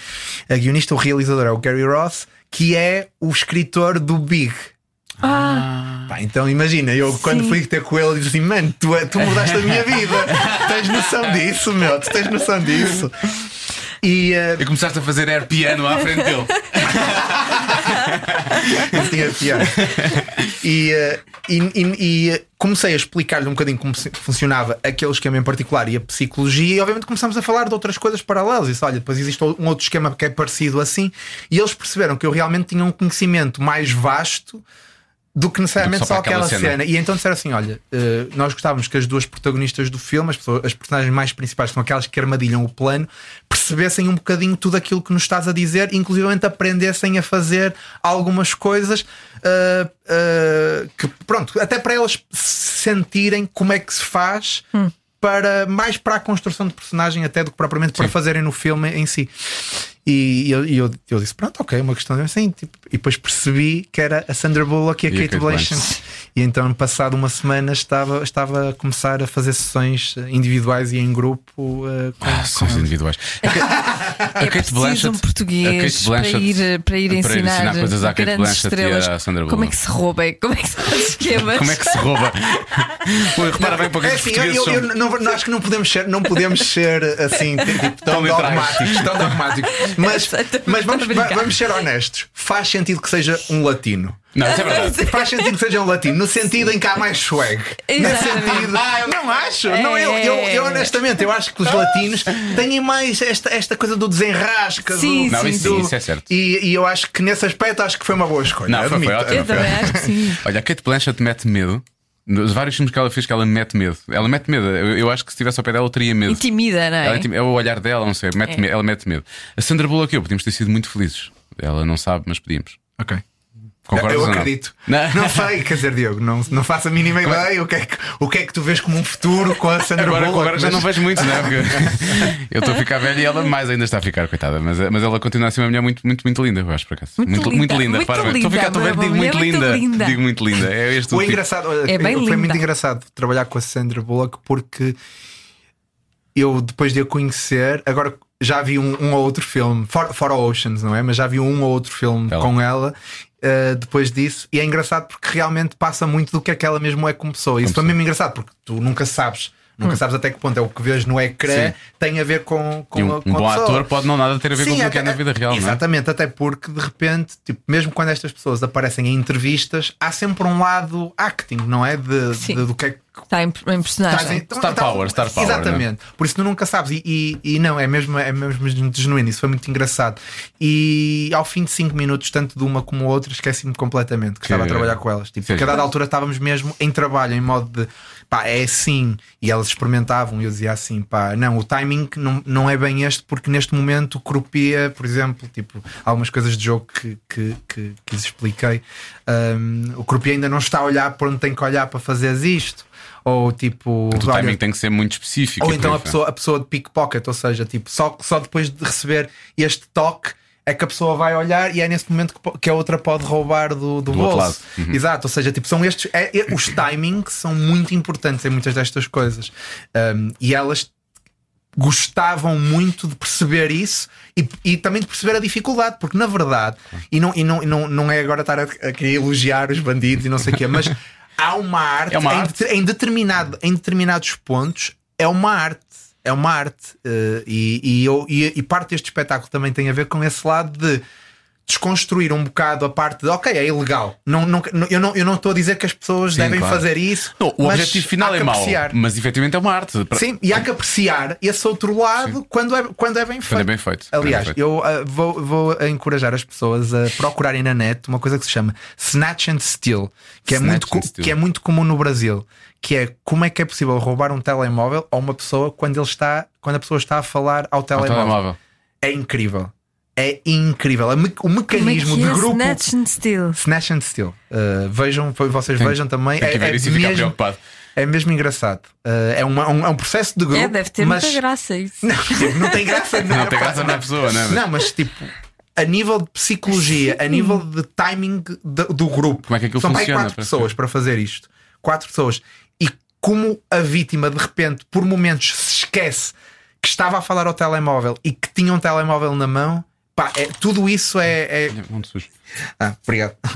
a guionista. O realizador é o Gary Ross, que é o escritor do Big. Ah, Pá, então imagina, eu quando Sim. fui ter com ele, disse assim: Mano, tu, tu mudaste a minha *laughs* vida. tens noção disso, meu? Tu tens noção disso. E eh, E começaste a fazer air piano à frente dele. *laughs* Isso tinha pior. E, eh, e, e- e, comecei a explicar-lhe um bocadinho como funcionava aquele esquema em particular e a psicologia, e obviamente começamos a falar de outras coisas paralelas. E disse, olha, depois existe um outro esquema que é parecido assim, e eles perceberam que eu realmente tinha um conhecimento mais vasto. Do que necessariamente Do que só só, aquela aquela cena. cena. E então disseram assim: olha, eh, nós gostávamos que as duas protagonistas do filme, as, pessoas- as personagens mais principais, que são aquelas que armadilham o plano, percebessem um bocadinho tudo aquilo que nos estás a dizer, inclusivamente aprendessem a fazer algumas coisas ah, ah, que, pronto, até para elas sentirem como é que se faz. Para, mais para a construção de personagem até do que propriamente para fazerem no filme em si. E eu, e eu, eu disse: Pronto, ok, uma questão assim. Tipo, e depois percebi que era a Sandra Bullock e a E a Kate Kate Blanchett. Blanchett. E então, passado uma semana, estava, estava a começar a fazer sessões eh, individuais e em grupo. eh, com, Ah, com sons eles. individuais. é preciso um português para ir, para ir ensinar, coisas à Kate grandes Blanchett estrelas. e à Sandra como é Bullock. que se rouba? Como é que se faz esquemas? Como é que se rouba? *laughs* Pô, repara bem para que É assim, eu, eu- não, não- acho que não podemos ser, não podemos ser assim *laughs* tipo, tão Tão dogmáticos, tão dogmáticos. Mas, *laughs* mas vamos, vamos ser honestos. Faz sentido que seja um latino. Não, isso é verdade. Faz sentido que seja um latino, no sentido em que há mais swag. No Exatamente. sentido. Não acho. Não, eu, eu, eu, honestamente, eu acho que os latinos têm mais esta, esta coisa do desenrasca. Sim, do, Não, isso, do- isso é certo. E, e eu acho que nesse aspecto acho que foi uma boa escolha. Não, foi- foi admito. ótimo. Eu também acho que sim. Olha, a Kate Blanchett mete medo. Nos vários filmes que ela fez, que ela mete medo. Ela mete medo. Eu, eu acho que se estivesse ao pé dela, eu teria medo. Intimida, não Ela é? intim- é o olhar dela, não sei. Mete É. medo, ela mete medo. A Sandra Bullock e eu podíamos ter sido muito felizes. Ela não sabe, mas podíamos. Ok. Concordas eu não? acredito. Não. Não sei, quer dizer, Diogo, não, não faço a mínima ideia. O que, é que, o que é que tu vês como um futuro com a Sandra Agora, Bullock? agora já mas- não vejo muito, né? Porque *laughs* eu estou a ficar velho e ela mais ainda está a ficar, coitada. Mas, mas ela continua a ser uma mulher muito, muito, muito linda, eu acho, por acaso. Muito linda, muito linda. muito bem. Estou a ficar linda, tão velho, digo muito linda. linda. Digo muito linda. É este O tipo- engraçado, É bem foi linda. muito engraçado trabalhar com a Sandra Bullock porque eu, depois de a conhecer, agora já vi um, um ou outro filme, For, For Oceans, não é? Mas já vi um ou outro filme Ela. com ela. Uh, depois disso, e é engraçado porque realmente passa muito do que é que ela mesmo é como pessoa. Isso foi mesmo engraçado porque tu nunca sabes, nunca sabes até que ponto é o que vês no ecrã Sim. tem a ver com, com E a, um, com um a bom pessoa. ator pode não nada ter a ver com Sim, o que é na vida real, não é? Exatamente, até porque de repente, tipo, mesmo quando estas pessoas aparecem em entrevistas, há sempre um lado acting, não é? De, Sim. de- do que é que Está em, em personagem. Estás em- Star power, star power, Exatamente. Por isso tu nunca sabes. E, e- e não, é mesmo, é mesmo genuíno. Isso foi muito engraçado. E ao fim de 5 minutos, tanto de uma como outra, esqueci-me completamente que, estava a trabalhar com elas. Tipo, a dada altura estávamos mesmo em trabalho, em modo de pá, é assim. E elas experimentavam e eu dizia assim, pá, não, o timing não, não é bem este, porque neste momento o cropia, por exemplo, tipo, algumas coisas de jogo que, que, que, que lhes expliquei. hum, o cropia ainda não está a olhar por onde tem que olhar para fazeres isto. Ou tipo, O olha, timing tem que ser muito específico. ou então a aí, pessoa, a pessoa de pickpocket, ou seja, tipo, só, só depois de receber este toque é que a pessoa vai olhar e é nesse momento que, que a outra pode roubar do, do, Do bolso. Uhum. Exato, ou seja, tipo, são estes. é- é- os timings são muito importantes em muitas destas coisas. Um, e elas gostavam muito de perceber isso e, e também de perceber a dificuldade, porque na verdade, e não, e não, não, não é agora estar a, a querer elogiar os bandidos e não sei o quê, mas *laughs* há uma arte, É uma em, arte. de- em determinado, em determinados pontos, é uma arte. É uma arte. eh, e, e, eu- e- e parte deste espetáculo também tem a ver com esse lado de desconstruir um bocado a parte de ok, é ilegal. Não, não, eu, não, eu não estou a dizer que as pessoas Sim, devem claro. fazer isso. Não, o objetivo final é mau, mas efetivamente é uma arte. Sim, e há que apreciar esse outro lado quando é, quando é bem feito. Quando é bem feito. É Aliás, bem feito. eu ah, vou, vou encorajar as pessoas a procurarem na net uma coisa que se chama Snatch and Steal, que, é Snatch muito, que é muito comum no Brasil. Que é como é que é possível roubar um telemóvel a uma pessoa quando, ele está, quando a pessoa está a falar ao Ao telemóvel. telemóvel. É incrível. É incrível. Me- O Como é que mecanismo de é? grupo. Snatch and Steal. Snatch and Steal. Uh, vejam, vocês Tem- vejam também. Tem que é, ver é isso e ficar mesmo, preocupado. é mesmo engraçado. Uh, é, uma- um, é um processo de grupo. É, deve ter mas... muita graça isso. *laughs* Não, tipo, não tem graça Não *laughs* tem graça na pessoa, né? Não, mas tipo, a nível de psicologia, a nível de timing de- do grupo, Como é que aquilo são funciona, quatro pessoas para fazer isto. Quatro pessoas. E como a vítima, de repente, por momentos, se esquece que estava a falar ao telemóvel e que tinha um telemóvel na mão. Pá, é- tudo isso é- é, Muito sujo. ah, obrigado. *laughs*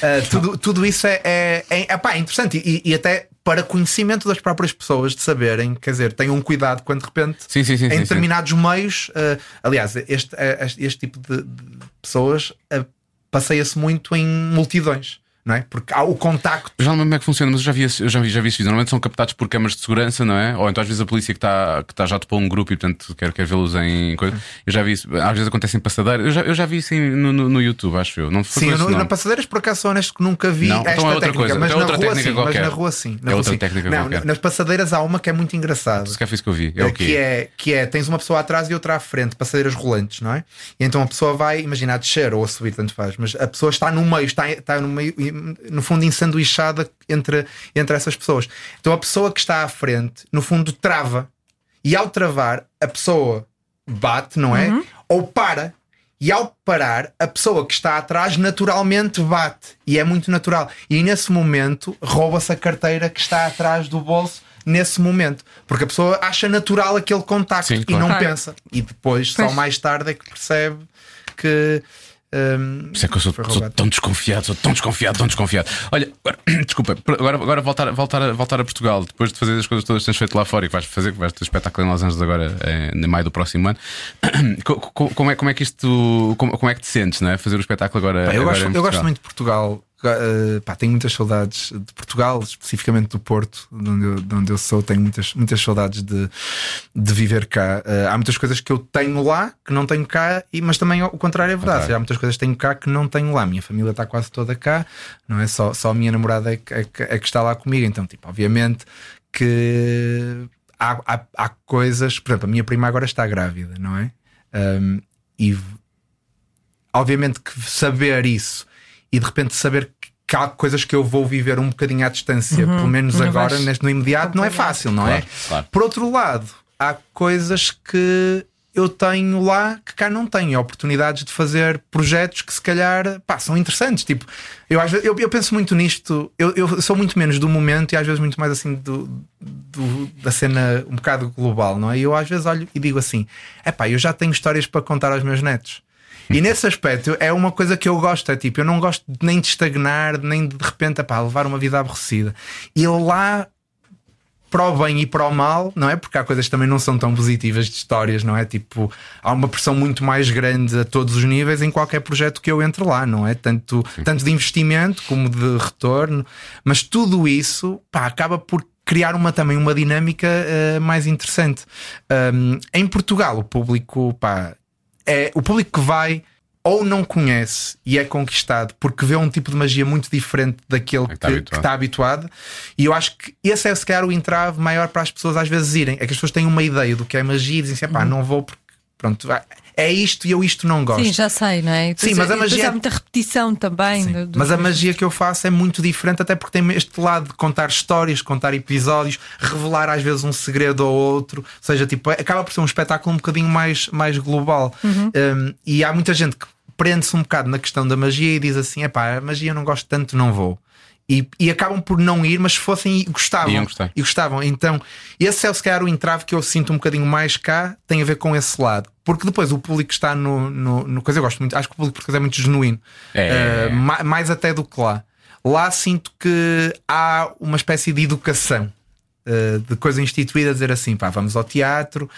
Uh, tudo, tudo isso é, é, é, epá, é interessante e, e até para conhecimento das próprias pessoas de saberem, quer dizer, tenham um cuidado quando de repente Sim, sim, sim, em determinados meios, uh, aliás, este, uh, este, este tipo de, de pessoas uh, passeia-se muito em multidões, não é? Porque há o contacto. Já não lembro como é que funciona, mas eu já vi, eu já vi, já vi esse vídeo. Normalmente são captados por câmaras de segurança, não é? Ou então às vezes a polícia que está que tá já topou um grupo e portanto quer, quer vê-los em coisa. Eu já vi isso, às vezes acontece em passadeira. Eu já, eu já vi isso em- no, no, YouTube, acho eu. Não Sim, eu na passadeiras por acaso sou honesto que nunca vi Não, esta então é outra técnica, coisa, mas então é na outra rua técnica sim, mas qualquer. na rua sim. Na É rua, outra sim. técnica Não, qualquer. nas passadeiras há uma que é muito engraçada. Se calhar foi isso que eu vi. É o quê? Que é, que é, tens uma pessoa atrás e outra à frente, passadeiras rolantes, não é? E então a pessoa vai, imagina, a descer ou a subir, tanto faz, mas a pessoa está no meio, está, está no meio, no fundo, ensanduichada entre, entre essas pessoas. Então a pessoa que está à frente, no fundo, trava. E ao travar, a pessoa bate, não é? Ou para. E ao parar, a pessoa que está atrás naturalmente bate. E é muito natural. E nesse momento, rouba-se a carteira que está atrás do bolso. Nesse momento, porque a pessoa acha natural aquele contacto Sim, e claro. não Claro. pensa, e depois, só Pois. mais tarde, é que percebe que Por isso é que eu sou, sou tão desconfiado, sou tão desconfiado, tão desconfiado. Olha, agora, *clears throat* desculpa, agora, agora voltar, voltar, a- voltar a Portugal, depois de fazer as coisas todas que tens feito lá fora e que vais fazer, que vais ter espetáculo em Los Angeles agora eh, em maio do próximo ano. *clears throat* Co- co- Como é, como é que isto, como, como é que te sentes, não é? Fazer o espetáculo agora. Pá, eu, agora gosto, eu gosto muito de Portugal. Uh, pá, tenho muitas saudades de Portugal, especificamente do Porto, de onde eu, de onde eu sou. Tenho muitas, muitas saudades de, de viver cá. Uh, há muitas coisas que eu tenho lá que não tenho cá, e, mas também o contrário é verdade. Ok. Há muitas coisas que tenho cá que não tenho lá. Minha família está quase toda cá, não é? Só, só a minha namorada é que, é que- é que está lá comigo. Então, tipo, obviamente que há, há, há coisas. Por exemplo, a minha prima agora está grávida, não é? Um, e obviamente que saber isso e de repente saber que há coisas que eu vou viver um bocadinho à distância, pelo menos Não agora, neste, no imediato, não é fácil, não é? Claro, claro. Por outro lado, há coisas que eu tenho lá que cá não tenho, oportunidades de fazer projetos que se calhar pá, são interessantes. Tipo, eu, às vezes, eu, eu penso muito nisto, eu, eu sou muito menos do momento e às vezes muito mais assim do, do- da cena um bocado global, não é? E eu às vezes olho e digo assim: é pá, eu já tenho histórias para contar aos meus netos. E nesse aspecto é uma coisa que eu gosto, é tipo, eu não gosto nem de estagnar, nem de de repente epá, levar uma vida aborrecida. E lá para o bem e para o mal, não é? Porque há coisas que também não são tão positivas de histórias, não é? Tipo, há uma pressão muito mais grande a todos os níveis em qualquer projeto que eu entre lá, não é? Tanto, tanto de investimento como de retorno, mas tudo isso pá, acaba por criar uma, também uma dinâmica eh, mais interessante. Um, em Portugal, o público, pá, é o público que vai ou não conhece e é conquistado porque vê um tipo de magia muito diferente daquele que, está que habituado. está habituado. E eu acho que esse é se calhar o entrave maior para as pessoas às vezes irem. É que as pessoas têm uma ideia do que é magia e dizem assim: pá, não vou porque pronto, é isto e eu isto não gosto. Sim, já sei, não é? Sim, mas a depois magia- há muita repetição também. Sim, do- Mas a magia que eu faço é muito diferente, até porque tem este lado de contar histórias, contar episódios, revelar às vezes um segredo ou outro. Ou seja, tipo, acaba por ser um espetáculo um bocadinho mais, mais global. Um, e há muita gente que prende-se um bocado na questão da magia e diz assim: é pá, a magia eu não gosto tanto, não vou. E, e acabam por não ir, mas se fossem gostavam. Iam gostar. E gostavam. Então, esse é se calhar o entrave que eu sinto um bocadinho mais cá, tem a ver com esse lado. Porque depois o público está no, no, no coisa, eu gosto muito, acho que o público português é muito genuíno. É. Uh, ma- mais até do que lá. Lá sinto que há uma espécie de educação uh, de coisa instituída dizer assim: pá, vamos ao teatro,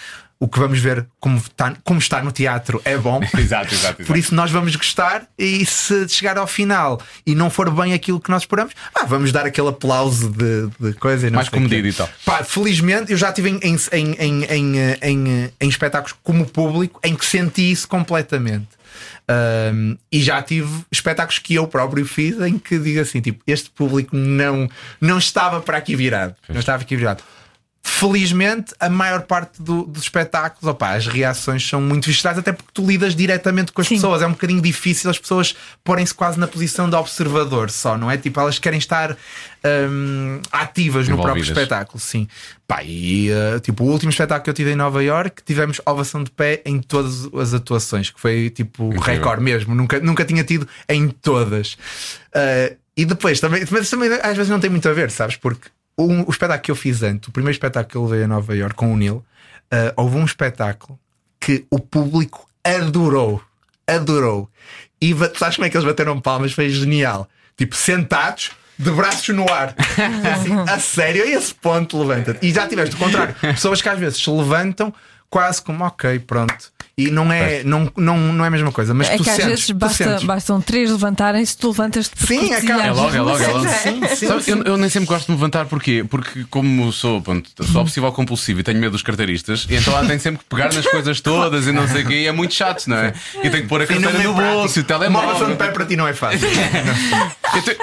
o que vamos ver como está, como está no teatro é bom. *laughs* Exato, exato, Por exato. isso nós vamos gostar e se chegar ao final e não for bem aquilo que nós esperamos, ah, vamos dar aquele aplauso de, de coisa Mais comedido e tal. Pá, felizmente eu já estive em, em, em, em, em, eh, em, eh, em espetáculos como público em que senti isso completamente. Ahm, e já tive espetáculos que eu próprio fiz em que digo assim: tipo, este público não, não estava para aqui virado. Não estava aqui virado. Felizmente, a maior parte do- dos espetáculos, opá, as reações são muito viscerais, até porque tu lidas diretamente com as Sim. pessoas. É um bocadinho difícil as pessoas porem-se quase na posição de observador só, não é? Tipo, elas querem estar hum, ativas no próprio espetáculo, sim. Pá, e uh, tipo, o último espetáculo que eu tive em Nova York, tivemos ovação de pé em todas as atuações, que foi tipo Incrível. recorde mesmo, nunca, nunca tinha tido em todas. Uh, e depois também, mas também às vezes não tem muito a ver, sabes? Porque o, o espetáculo que eu fiz antes, o primeiro espetáculo que eu levei a Nova York com o Neil, uh, houve um espetáculo que o público adorou. Adorou. E sabes como é que eles bateram palmas? Foi genial. Tipo, sentados, de braços no ar. Assim, a sério, a esse ponto levanta-te. E já tiveste o contrário. Pessoas que às vezes se levantam quase como, ok, pronto. E não é, não, não, não é a mesma coisa. Mas É tu que às sentes, vezes basta, sentes. bastam três levantarem-se, tu levantas-te Sim, acaba- às É logo, é logo, é logo. Sim, sim, Sabe, sim. eu, eu nem sempre gosto de me levantar, porquê? Porque, como sou, pronto, sou obsessivo compulsivo e tenho medo dos carteiristas, e então lá tenho sempre que pegar nas coisas todas e não sei o quê, e é muito chato, não é? E tenho que pôr a carteira é no bolso e o Uma telemóvel. de pé para ti não é fácil. *laughs*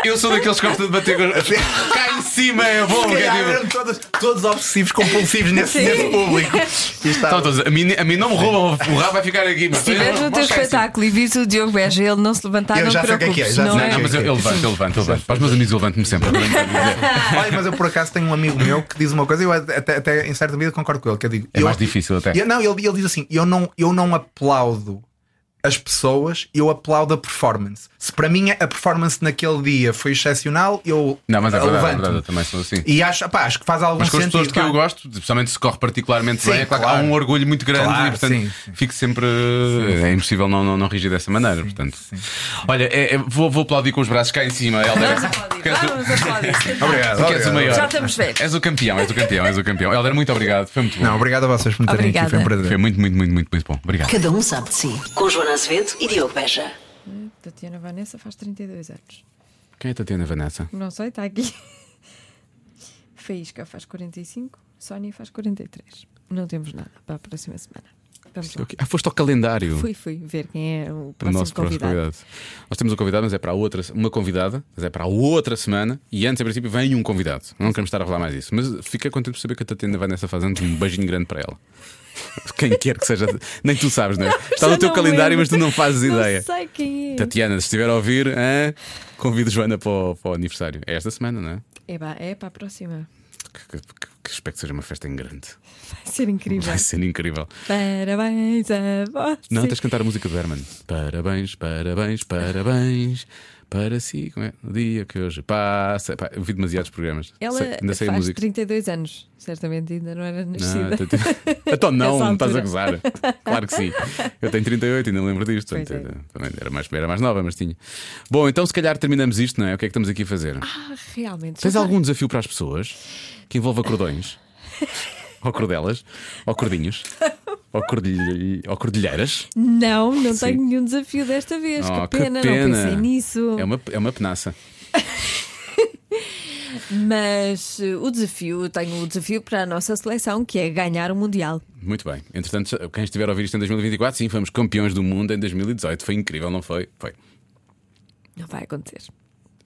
Eu, sou daqueles que gostam de bater com- cá em cima, é bom. É tipo- todos, todos obsessivos compulsivos nesse, nesse público. E está- Então, todos, a, mim, a mim não me roubam, o rabo vai ficar aqui. Mas Se estiveres no teu espetáculo e vires o Diogo Beja e ele não se levantar, Eu não já te sei o que é que é, preocupes. já não sei o é? que Não, mas eu, eu levanto, eu levanto, eu levanto. Para os meus amigos, eu levanto-me sempre. *laughs* Olha, mas eu por acaso tenho um amigo meu que diz uma coisa e eu até, até em certa medida concordo com ele. Que eu digo, É eu- mais difícil até. eu- não, ele, ele diz assim: eu não, eu não aplaudo as pessoas, eu aplaudo a performance. Se para mim a performance naquele dia foi excepcional, eu Não, mas é verdade, é levanto-me. verdade, eu também sou assim. E acho, pá, acho que faz algum Mas com as sentido. pessoas que eu gosto, especialmente se corre particularmente Sim, bem, é claro, que há claro. um orgulho muito grande Claro, e portanto sim, sim. fico sempre. É impossível não, não, não rigir dessa maneira. portanto. Olha, é- é- vou, vou aplaudir com os braços cá em cima, Helder. O- vamos aplaudir. *laughs* Obrigado. Tu queres o maior. Já estamos velhos. És o campeão, és o campeão, és o campeão. Helder, muito obrigado. Foi muito bom. Não, obrigado a vocês por me terem aqui, foi um prazer. Foi muito, muito, muito, muito, muito bom. Obrigado. Cada um sabe de si. Com Joana Azevedo e Diogo Beja. Tatiana Vanessa faz 32 anos. Quem é a Tatiana Vanessa? Não sei, está aqui. *laughs* Faísca faz 45, Sónia faz 43. Não temos nada para a próxima semana. Vamos lá. Ah, foste ao calendário. Fui, fui ver quem é o O próximo nosso próximo convidado. convidado. Nós temos um convidado, mas é para outra, uma convidada, mas é para outra semana. E antes, em princípio, vem um convidado. Não queremos estar a falar mais isso. Mas fica contente por saber que a Tatiana vai nessa fase antes. Um beijinho grande para ela. *laughs* Quem quer que seja, nem tu sabes, não é? *laughs* Está Já no teu não calendário, lembro. mas tu não fazes ideia. Não sei quem é. Tatiana, se estiver a ouvir, hã? convido Joana para o, para o aniversário. É esta semana, não é? É, pá, é para a próxima. Que, que- que espero que seja uma festa em grande. Vai ser incrível. Vai ser incrível. Parabéns a você. Não, tens de cantar a música do Herman. Parabéns, parabéns, parabéns. Para si, como é? O dia que hoje passa. Pá, eu vi demasiados programas. Ela Sei- ainda sei a faz música. 32 anos, certamente ainda não era Não, nascida. tô- *laughs* então não, não estás a gozar. Claro que sim. Eu tenho 38, ainda me lembro disto. É. Também era mais, era mais nova, mas tinha. Bom, então se calhar terminamos isto, não é? O que é que estamos aqui a fazer? Ah, realmente. Tens algum desafio para as pessoas que envolva cordões? *laughs* ou cordelas? Ou cordinhos? Ou, cordilhe... ou cordilheiras? Não, não Sim. tenho nenhum desafio desta vez. Oh, que, que pena, pena. não pensei nisso. É uma, é uma penaça. *laughs* Mas eh, o desafio, tenho o desafio para a nossa seleção, que é ganhar o Mundial. Muito bem. Entretanto, quem estiver a ouvir isto em 2024, sim, fomos campeões do mundo em 2018. Foi incrível, não foi? Foi. Não vai acontecer.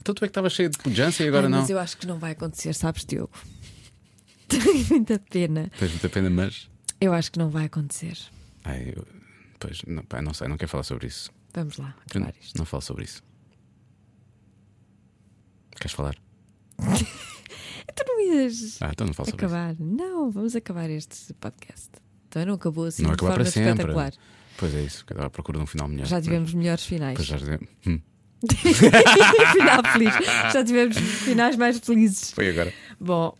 Então tu é que estavas cheio de pujança e agora Ai, não. Mas eu acho que não vai acontecer, sabes, Diogo? *laughs* Tenho muita pena. Tens muita pena, mas. Eu acho que não vai acontecer. Ai, eu- Pois, não, pá, não sei, não quero falar sobre isso. Vamos lá, Eu acabar isto. não falo sobre isso. Queres falar? *laughs* Tu não ias Ah, então não falo sobre isso. acabar. Não, vamos acabar este podcast. Então não acabou assim Não de forma para sempre. espetacular. Pois é isso, que eu estava à procura de um final melhor. Já tivemos melhores finais. Pois já tivemos. *laughs* Hum, Final feliz. Já tivemos finais mais felizes. foi agora. Bom,